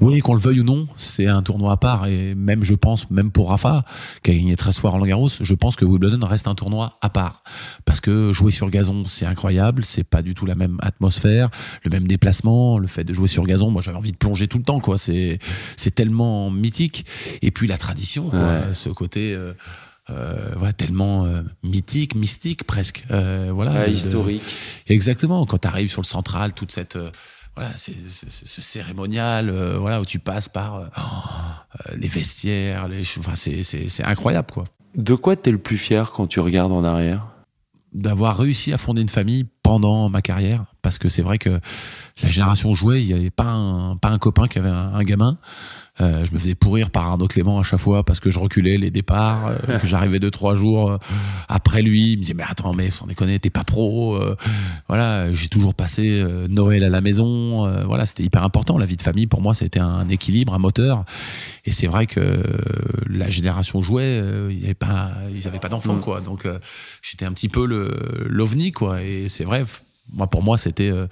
oui, qu'on le veuille ou non, c'est un tournoi à part. Et même, je pense, même pour Rafa, qui a gagné 13 fois Roland Garros, je pense que Wimbledon reste un tournoi à part. Parce que jouer sur gazon, c'est incroyable. C'est pas du tout la même atmosphère, le même déplacement, le fait de jouer sur gazon. Moi, j'avais envie de plonger tout le temps, quoi. C'est, c'est tellement mythique. Et puis, la tradition, quoi. Ouais. Ce côté, euh, euh, voilà, tellement euh, mythique, mystique presque. Euh, voilà. De- historique. Exactement. Quand tu arrives sur le central, toute cette euh, voilà, c'est ce, cérémonial, euh, voilà, où tu passes par euh, euh, les vestiaires, les, enfin, c'est, incroyable, quoi. De quoi t'es le plus fier quand tu regardes en arrière? D'avoir réussi à fonder une famille pendant ma carrière, parce que c'est vrai que la génération jouais, il n'y avait pas un, pas un copain qui avait un, un gamin. Euh, je me faisais pourrir par Arnaud Clément à chaque fois parce que je reculais les départs, euh, que j'arrivais deux trois jours euh, après lui. Il me disait mais attends mais sans déconner t'es pas pro. euh, voilà j'ai toujours passé euh, Noël à la maison. euh, voilà c'était hyper important la vie de famille pour moi c'était un équilibre, un moteur. Et c'est vrai que la génération jouait, euh, il y avait pas, ils avaient pas d'enfants Mm. quoi. Donc euh, j'étais un petit peu le l'ovni quoi. Et c'est vrai. Moi, pour moi, c'était euh,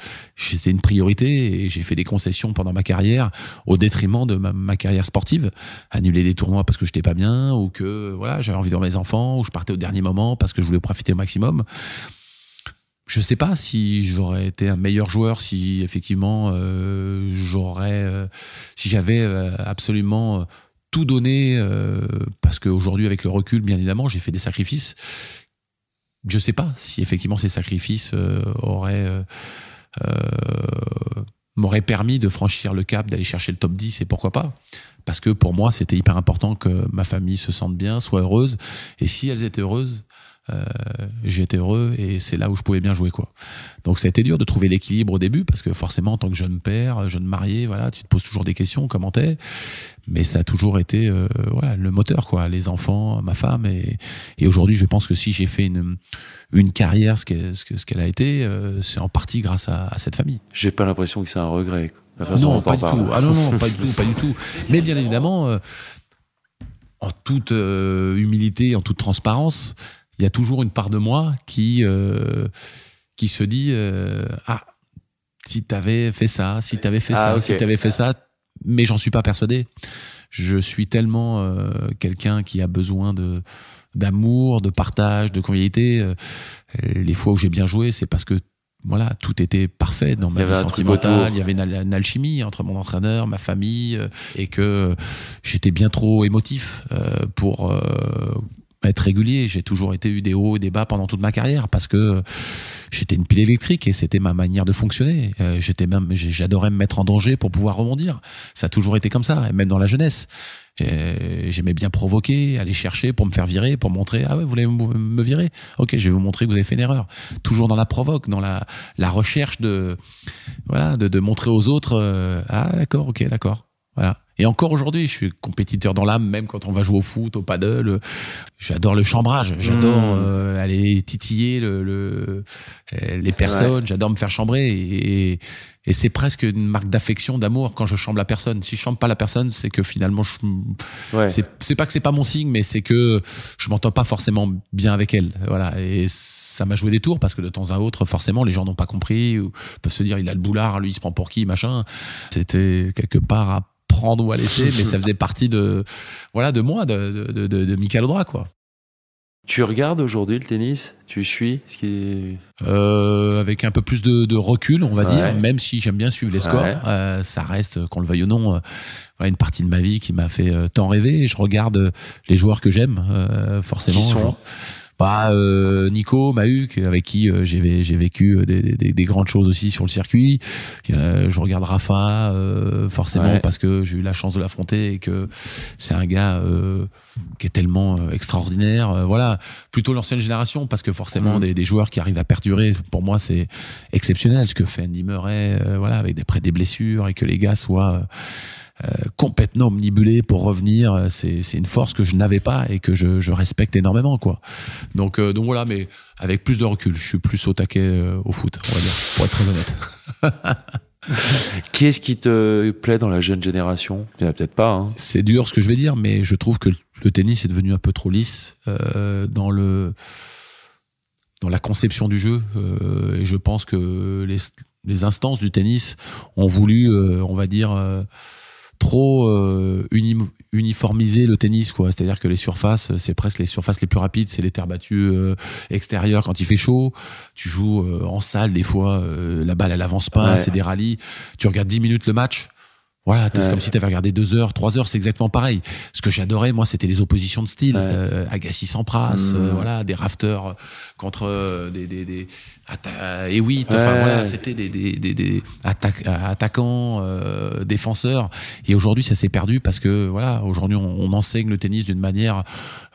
une priorité et j'ai fait des concessions pendant ma carrière au détriment de ma, carrière sportive. Annuler des tournois parce que j'étais pas bien ou que voilà, j'avais envie de voir mes enfants ou je partais au dernier moment parce que je voulais profiter au maximum. Je sais pas si j'aurais été un meilleur joueur si effectivement euh, j'aurais euh, si j'avais absolument tout donné parce qu'aujourd'hui avec le recul bien évidemment j'ai fait des sacrifices je sais pas si effectivement ces sacrifices euh, auraient euh, euh, m'auraient permis de franchir le cap, d'aller chercher le top 10 et pourquoi pas. Parce que pour moi, c'était hyper important que ma famille se sente bien, soit heureuse. Et si elles étaient heureuses, euh, j'étais heureux et c'est là où je pouvais bien jouer quoi. Donc ça a été dur de trouver l'équilibre au début parce que forcément en tant que jeune père, jeune marié, voilà, tu te poses toujours des questions, comment t'es? Mais ça a toujours été euh, voilà le moteur quoi, les enfants, ma femme et, et aujourd'hui je pense que si j'ai fait une une carrière ce qu'elle ce qu'elle a été, euh, c'est en partie grâce à, à cette famille. J'ai pas l'impression que c'est un regret. non, pas du tout. Ah non non, pas du tout, pas du tout. Mais bien évidemment. Euh, en toute humilité, en toute transparence, il y a toujours une part de moi qui euh, qui se dit euh, ah si t'avais fait ça, si t'avais fait ah, ça, si t'avais fait ça, mais j'en suis pas persuadé. Je suis tellement euh, quelqu'un qui a besoin de d'amour, de partage, de convivialité. Les fois où j'ai bien joué, c'est parce que voilà, tout était parfait dans ma vie sentimentale. Il y avait une, alchimie entre mon entraîneur, ma famille, et que j'étais bien trop émotif pour être régulier. J'ai toujours été eu des hauts et des bas pendant toute ma carrière parce que j'étais une pile électrique et c'était ma manière de fonctionner. Euh, j'étais même, j'adorais me mettre en danger pour pouvoir rebondir. Ça a toujours été comme ça, même dans la jeunesse. J'aimais bien provoquer, aller chercher pour me faire virer, pour montrer ah ouais vous voulez me virer, ok je vais vous montrer que vous avez fait une erreur. Toujours dans la provoque, dans la, la recherche de voilà de, de montrer aux autres euh, ah d'accord ok d'accord voilà. Et encore aujourd'hui, je suis compétiteur dans l'âme, même quand on va jouer au foot, au paddle. J'adore le chambrage, j'adore mmh. euh, aller titiller le, le euh, les personnes, j'adore me faire chambrer. Et, et c'est presque une marque d'affection, d'amour quand je chambre la personne. Si je chambre pas la personne, c'est que finalement, je, ouais. c'est pas que c'est pas mon signe, mais c'est que je m'entends pas forcément bien avec elle. Voilà. Et ça m'a joué des tours parce que de temps à autre, forcément, les gens n'ont pas compris ou peuvent se dire il a le boulard, lui il se prend pour qui, machin. C'était quelque part à prendre ou à laisser, mais ça faisait partie de, voilà, de moi, de, de, de, de Michael Audra, quoi. Tu regardes aujourd'hui le tennis? Tu suis ce qui euh, Avec un peu plus de, de recul, on va dire, même si j'aime bien suivre les scores, euh, ça reste, qu'on le veuille ou non, euh, une partie de ma vie qui m'a fait tant rêver. Je regarde les joueurs que j'aime, forcément. Qui sont bah, euh, Nico Mahuk, avec qui euh, j'ai j'ai vécu euh, des, des, des, grandes choses aussi sur le circuit. je regarde Rafa forcément parce que j'ai eu la chance de l'affronter et que c'est un gars qui est tellement extraordinaire. voilà, plutôt l'ancienne génération parce que forcément mm. des, des, joueurs qui arrivent à perdurer, pour moi c'est exceptionnel ce que fait Andy Murray. voilà, avec des, près des blessures et que les gars soient euh, complètement omnibulé pour revenir. Euh, c'est, c'est une force que je n'avais pas et que je, je respecte énormément, quoi. Donc, euh, donc voilà, mais avec plus de recul, je suis plus au taquet au foot, on va dire, pour être très honnête. Qui est-ce qui te plaît dans la jeune génération? Il n'y en a peut-être pas. Hein. C'est dur ce que je vais dire, mais je trouve que le tennis est devenu un peu trop lisse euh, dans le dans la conception du jeu. Euh, et je pense que les, les instances du tennis ont voulu, euh, on va dire, trop euh, uniformiser le tennis quoi c'est à dire que les surfaces c'est presque les surfaces les plus rapides c'est les terres battues euh, extérieures quand il fait chaud tu joues euh, en salle des fois euh, la balle elle avance pas c'est des rallyes tu regardes 10 minutes le match voilà, c'est comme si tu avais regardé deux heures, trois heures, c'est exactement pareil. Ce que j'adorais, moi, c'était les oppositions de style. Euh, Agassi Sampras, mmh. voilà, des rafters contre des, des, des, et oui, enfin voilà, c'était des, des, des, des attaquants, euh, défenseurs. Et aujourd'hui, ça s'est perdu parce que voilà, aujourd'hui, on, on, enseigne le tennis d'une manière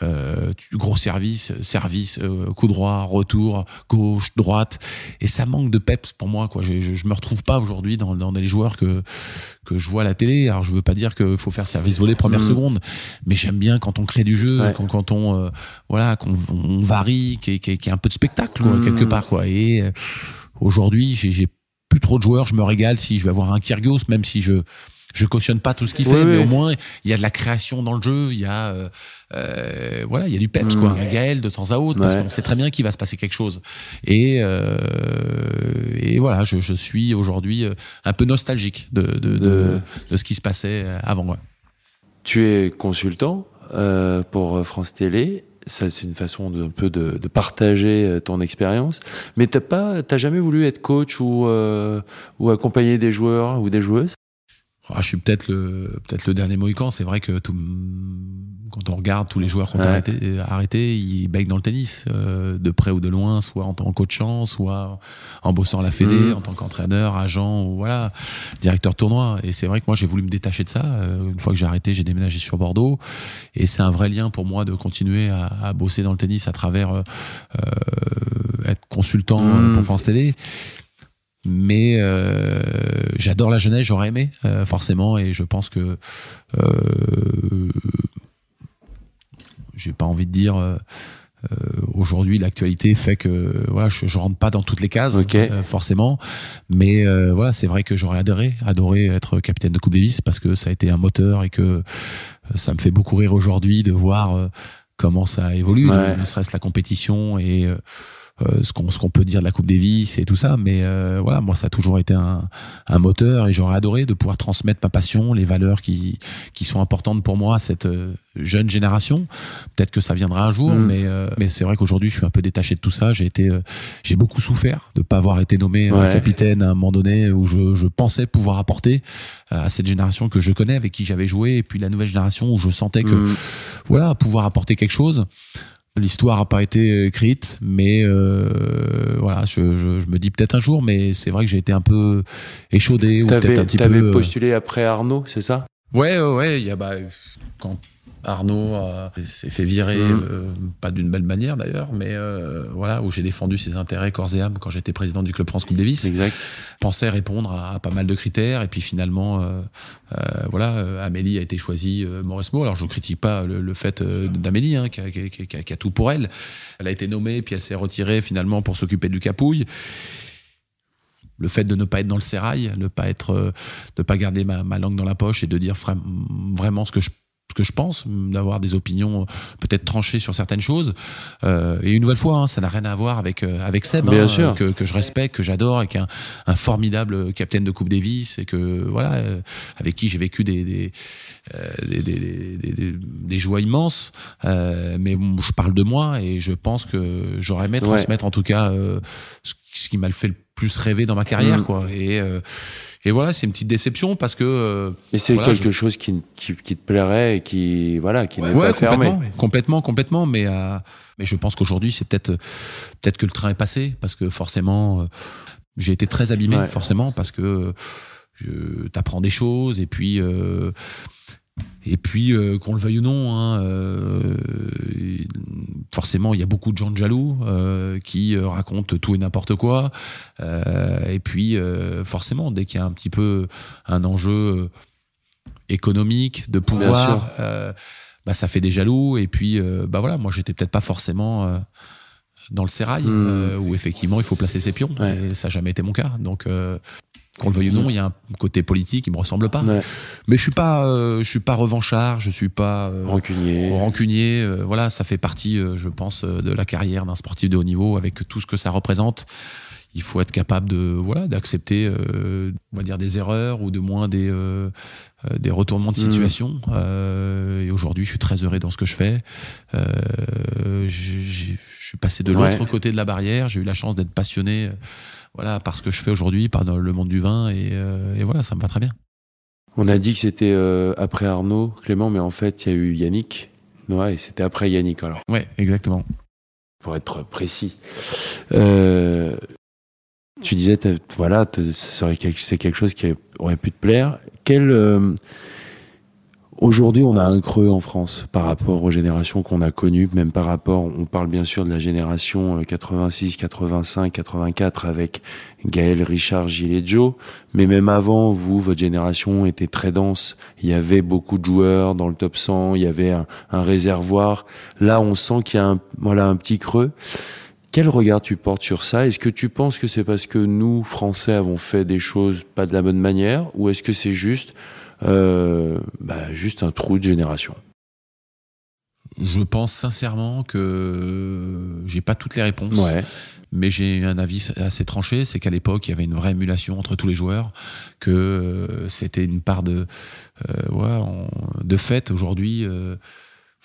euh, gros service, service, euh, coup droit, retour, gauche, droite, et ça manque de peps pour moi. Quoi, je, je, je me retrouve pas aujourd'hui dans, dans les joueurs que que je vois à la télé. Alors, je veux pas dire qu'il faut faire service volé première mmh. seconde, mais j'aime bien quand on crée du jeu, ouais. quand, quand on euh, voilà, qu'on on varie, qu'il y, ait un peu de spectacle quoi, mmh. quelque part quoi. Et euh, aujourd'hui, j'ai plus trop de joueurs. Je me régale si je vais avoir un Kyrgios, même si je je cautionne pas tout ce qu'il fait, oui, mais au moins il y a de la création dans le jeu. Il y a euh, euh, voilà, il y a du peps, quoi. Un Gaël de temps à autre, parce qu'on sait très bien qu'il va se passer quelque chose. Et, euh, voilà, je, je suis aujourd'hui un peu nostalgique de, de, de, de ce qui se passait avant. Ouais. Tu es consultant pour France Télé. Ça, c'est une façon de, un peu de, de partager euh, ton expérience. Mais t'as pas, t'as jamais voulu être coach ou euh, ou accompagner des joueurs ou des joueuses? Ah, je suis peut-être le peut-être le dernier Mohican. C'est vrai que tout, quand on regarde tous les joueurs qui ont Ouais. arrêté, arrêté, ils baignent dans le tennis, euh, de près ou de loin, soit en tant que coachant, soit en bossant à la Fédé, Mhm. en tant qu'entraîneur, agent ou voilà, directeur tournoi. Et c'est vrai que moi j'ai voulu me détacher de ça. Euh, Une fois que j'ai arrêté, j'ai déménagé sur Bordeaux, et c'est un vrai lien pour moi de continuer à, à bosser dans le tennis à travers euh, euh, être consultant euh, pour France Télé mais euh, j'adore la jeunesse, j'aurais aimé euh, forcément, et je pense que euh, j'ai pas envie de dire. Aujourd'hui, l'actualité fait que voilà, je, je rentre pas dans toutes les cases forcément, mais voilà, c'est vrai que j'aurais adoré, adoré être capitaine de Coupe Davis parce que ça a été un moteur et que ça me fait beaucoup rire aujourd'hui de voir comment ça évolue, Ouais. ne serait-ce la compétition et ce qu'on ce qu'on peut dire de la Coupe Davis et tout ça. Mais euh, voilà, moi, ça a toujours été un, un moteur et j'aurais adoré de pouvoir transmettre ma passion, les valeurs qui, qui sont importantes pour moi à cette euh, jeune génération. Peut-être que ça viendra un jour, Mm. mais, euh, mais c'est vrai qu'aujourd'hui, je suis un peu détaché de tout ça. J'ai été, euh, j'ai beaucoup souffert de pas avoir été nommé euh, Ouais. capitaine à un moment donné où je, je pensais pouvoir apporter euh, à cette génération que je connais, avec qui j'avais joué, et puis la nouvelle génération où je sentais que Mm. voilà, pouvoir apporter quelque chose. L'histoire n'a pas été écrite, mais euh, voilà, je, je, je me dis peut-être un jour, mais c'est vrai que j'ai été un peu échaudé ou peut-être un petit peu. euh, postulé après Arnaud, c'est ça? Ouais, ouais, ouais. Il y a bah, quand Arnaud euh, s'est fait virer, Mhm. euh, pas d'une belle manière d'ailleurs, mais euh, voilà, où j'ai défendu ses intérêts corps et âme quand j'étais président du club France Coupe Davis. Exact. pensais répondre à, à pas mal de critères et puis finalement euh, voilà Amélie a été choisie Mauresmo alors je critique pas le, le fait d'Amélie hein, qui, a, qui a- qui a- qui a tout pour elle elle a été nommée puis elle s'est retirée finalement pour s'occuper du Capouille le fait de ne pas être dans le sérail, ne pas être, de pas garder ma, ma langue dans la poche et de dire vra- vraiment ce que je ce que je pense, d'avoir des opinions peut-être tranchées sur certaines choses. Euh, et une nouvelle fois, hein, ça n'a rien à voir avec euh, avec Seb, hein, sûr. euh, que, que je respecte, que j'adore, et qui est un, un formidable capitaine de Coupe Davis, et que voilà, euh, avec qui j'ai vécu des des, euh, des, des, des, joies immenses. Euh, mais bon, je parle de moi et je pense que j'aurais aimé Ouais. transmettre en tout cas euh, ce, ce qui m'a le fait le plus rêver dans ma carrière, Mm. quoi. Et euh, et voilà, c'est une petite déception parce que euh, Mais c'est Voilà, quelque chose qui, qui, qui te plairait et qui, voilà, qui n'est ouais, pas fermé. complètement, complètement, complètement. Mais euh, mais je pense qu'aujourd'hui, c'est peut-être peut-être que le train est passé parce que forcément, euh, j'ai été très abîmé, Ouais. forcément, parce que t'apprends des choses et puis. et puis, qu'on le veuille ou non, hein, forcément, il y a beaucoup de gens de jaloux euh, qui euh, racontent tout et n'importe quoi. Euh, et puis, forcément, dès qu'il y a un petit peu un enjeu économique, de pouvoir, bah, ça fait des jaloux. Et puis, bah voilà, moi, j'étais peut-être pas forcément dans le sérail, Hmm. où effectivement, il faut placer ses pions. Ouais. Et ça n'a jamais été mon cas. Donc, qu'on le veuille ou non, il y a un côté politique qui me ressemble pas. Ouais. Mais je suis pas, euh, je suis pas revanchard, je suis pas euh, Rancunier. rancunier. euh, voilà, ça fait partie, je pense, de la carrière d'un sportif de haut niveau avec tout ce que ça représente. Il faut être capable de, voilà, d'accepter, on va dire des erreurs ou de moins des, des retournements de Mhm. situation. Et aujourd'hui, je suis très heureux dans ce que je fais. Je suis passé de Ouais. l'autre côté de la barrière. J'ai eu la chance d'être passionné, voilà, par ce que je fais aujourd'hui, par dans le monde du vin. Et, euh, et voilà, ça me va très bien. On a dit que c'était euh, après Arnaud, Clément, mais en fait, il y a eu Yannick. Ouais, et c'était après Yannick, alors, Ouais, exactement. pour être précis. Euh, tu disais, voilà, t'as- ce serait quelque- c'est quelque chose qui aurait pu te plaire. Quel. euh, Aujourd'hui, on a un creux en France par rapport aux générations qu'on a connues, même par rapport, on parle bien sûr de la génération euh, 86, 85, 84 avec Gaël, Richard, Gilles et Joe, mais même avant, vous, votre génération était très dense. Il y avait beaucoup de joueurs dans le top 100, il y avait un, un réservoir. Là, on sent qu'il y a un, voilà, un petit creux. Quel regard tu portes sur ça? Est-ce que tu penses que c'est parce que nous, Français, avons fait des choses pas de la bonne manière, ou est-ce que c'est juste, bah, juste un trou de génération Je pense sincèrement que j'ai pas toutes les réponses. Ouais. mais j'ai un avis assez tranché, c'est qu'à l'époque, il y avait une vraie émulation entre tous les joueurs, que euh, c'était une part de, euh, ouais, de fait. Aujourd'hui, euh,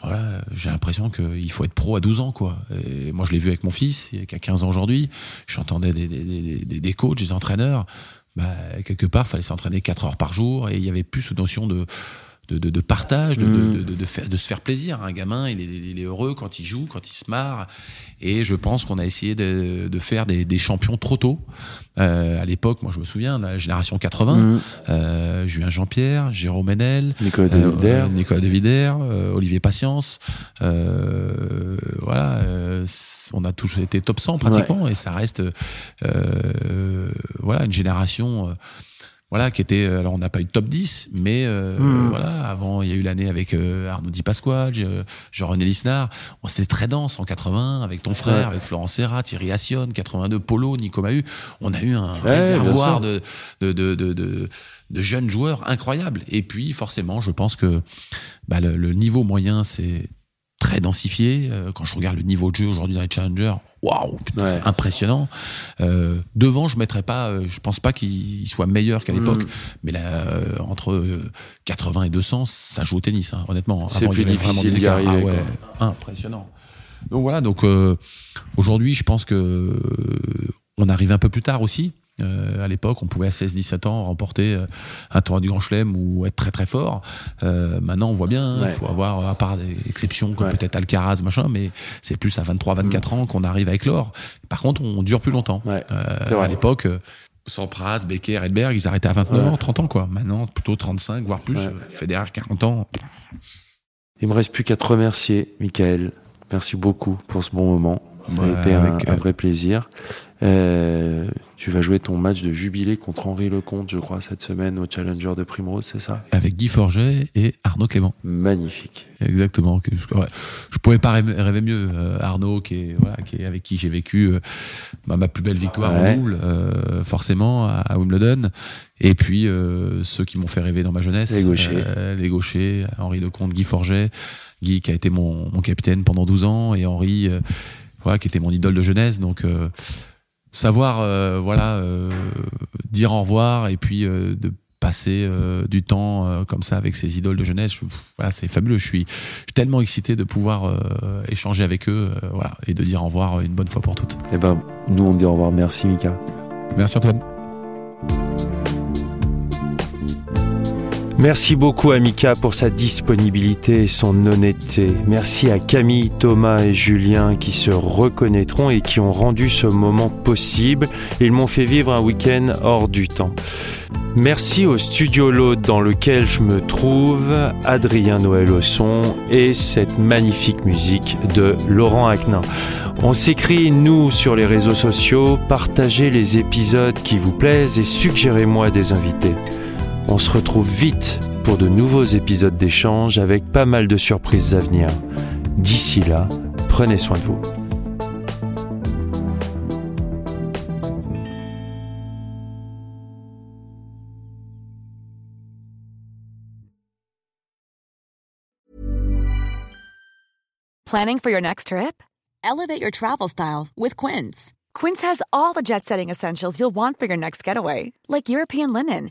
voilà, j'ai l'impression qu'il faut être pro à 12 ans, quoi. Et moi, je l'ai vu avec mon fils, qui a 15 ans aujourd'hui. J'entendais des, des, des, des, coachs, des entraîneurs. Bah, quelque part, fallait s'entraîner 4 heures par jour et il y avait plus cette notion de de, de, de, partage, de, mm. de, faire, de se faire plaisir. Un gamin, il est, il est, heureux quand il joue, quand il se marre. Et je pense qu'on a essayé de, faire des, des, champions trop tôt. Euh, à l'époque, moi je me souviens, la génération 80, mm. euh, Julien Jean-Pierre, Jérôme Ménel, Nicolas Devider, euh, Nicolas Devider euh, Olivier Patience. Euh, voilà, on a tous été top 100 pratiquement ouais. et ça reste voilà une génération voilà, qui était. Alors, on n'a pas eu de top 10, mais euh, hmm. voilà, avant, il y a eu l'année avec euh, Arnaud Di Pasquale, Jean-René Lisnard. On s'était très dense en 80, avec ton frère, avec Florence Serra, Thierry Assion, 82, Polo, Nico Mahu. On a eu un réservoir de de, de, de, de, jeunes joueurs incroyables. Et puis, forcément, je pense que bah, le, le niveau moyen, c'est très densifié. Euh, quand je regarde le niveau de jeu aujourd'hui dans les challengers, waouh, c'est impressionnant. Euh, devant, je mettrais pas, euh, je pense pas qu'il soit meilleur qu'à l'époque, mm. mais là, euh, entre 80 et 200, ça joue au tennis, hein, honnêtement. C'est plus difficile d'y arriver. Ah impressionnant. Donc voilà, donc aujourd'hui, je pense que on arrive un peu plus tard aussi. Euh, à l'époque, on pouvait à 16-17 ans remporter euh, un tournoi du Grand Chelem ou être très très fort. Euh, maintenant, on voit bien, il ouais. faut avoir, à part des exceptions comme ouais. peut-être Alcaraz, machin, mais c'est plus à 23-24 mm. ans qu'on arrive avec l'or. Par contre, on dure plus longtemps. Ouais. Euh, à l'époque, Sampras, Becker, Edberg, ils arrêtaient à 29 ans, 30 ans, quoi. Maintenant, plutôt 35, voire plus. Federer, 40 ans. Il me reste plus qu'à te remercier, Michael. Merci beaucoup pour ce bon moment. Ça a été un, un, vrai plaisir. Euh, tu vas jouer ton match de jubilé contre Henri Lecomte, je crois, cette semaine au Challenger de Primrose, c'est ça Avec Guy Forget et Arnaud Clément. Magnifique. Exactement. Je, je pouvais pas rêver mieux. Euh, Arnaud, qui est, voilà, qui est avec qui j'ai vécu euh, bah, ma plus belle victoire ouais. en double, euh, forcément, à, à, Wimbledon. Et puis ceux qui m'ont fait rêver dans ma jeunesse. Les gauchers. les gauchers, Henri Lecomte, Guy Forget. Guy qui a été mon, mon capitaine pendant 12 ans et Henri, voilà, qui était mon idole de jeunesse. Donc savoir euh, voilà euh, dire au revoir et puis euh, de passer euh, du temps euh, comme ça avec ces idoles de jeunesse. Je, voilà c'est fabuleux. Je suis, je suis, tellement excité de pouvoir euh, échanger avec eux voilà et de dire au revoir une bonne fois pour toutes. Et eh ben nous on dit au revoir. Merci Mika. Merci Antoine Merci beaucoup à Mika pour sa disponibilité et son honnêteté. Merci à Camille, Thomas et Julien qui se reconnaîtront et qui ont rendu ce moment possible. Ils m'ont fait vivre un week-end hors du temps. Merci au studio L'Aude dans lequel je me trouve, Adrien Noël au son et cette magnifique musique de Laurent Aknin. On s'écrit, nous, sur les réseaux sociaux, partagez les épisodes qui vous plaisent et suggérez-moi des invités. On se retrouve vite pour de nouveaux épisodes d'échange avec pas mal de surprises à venir. D'ici là, prenez soin de vous. Planning for your next trip? Elevate your travel style with Quince. Quince has all the jet setting essentials you'll want for your next getaway, like European linen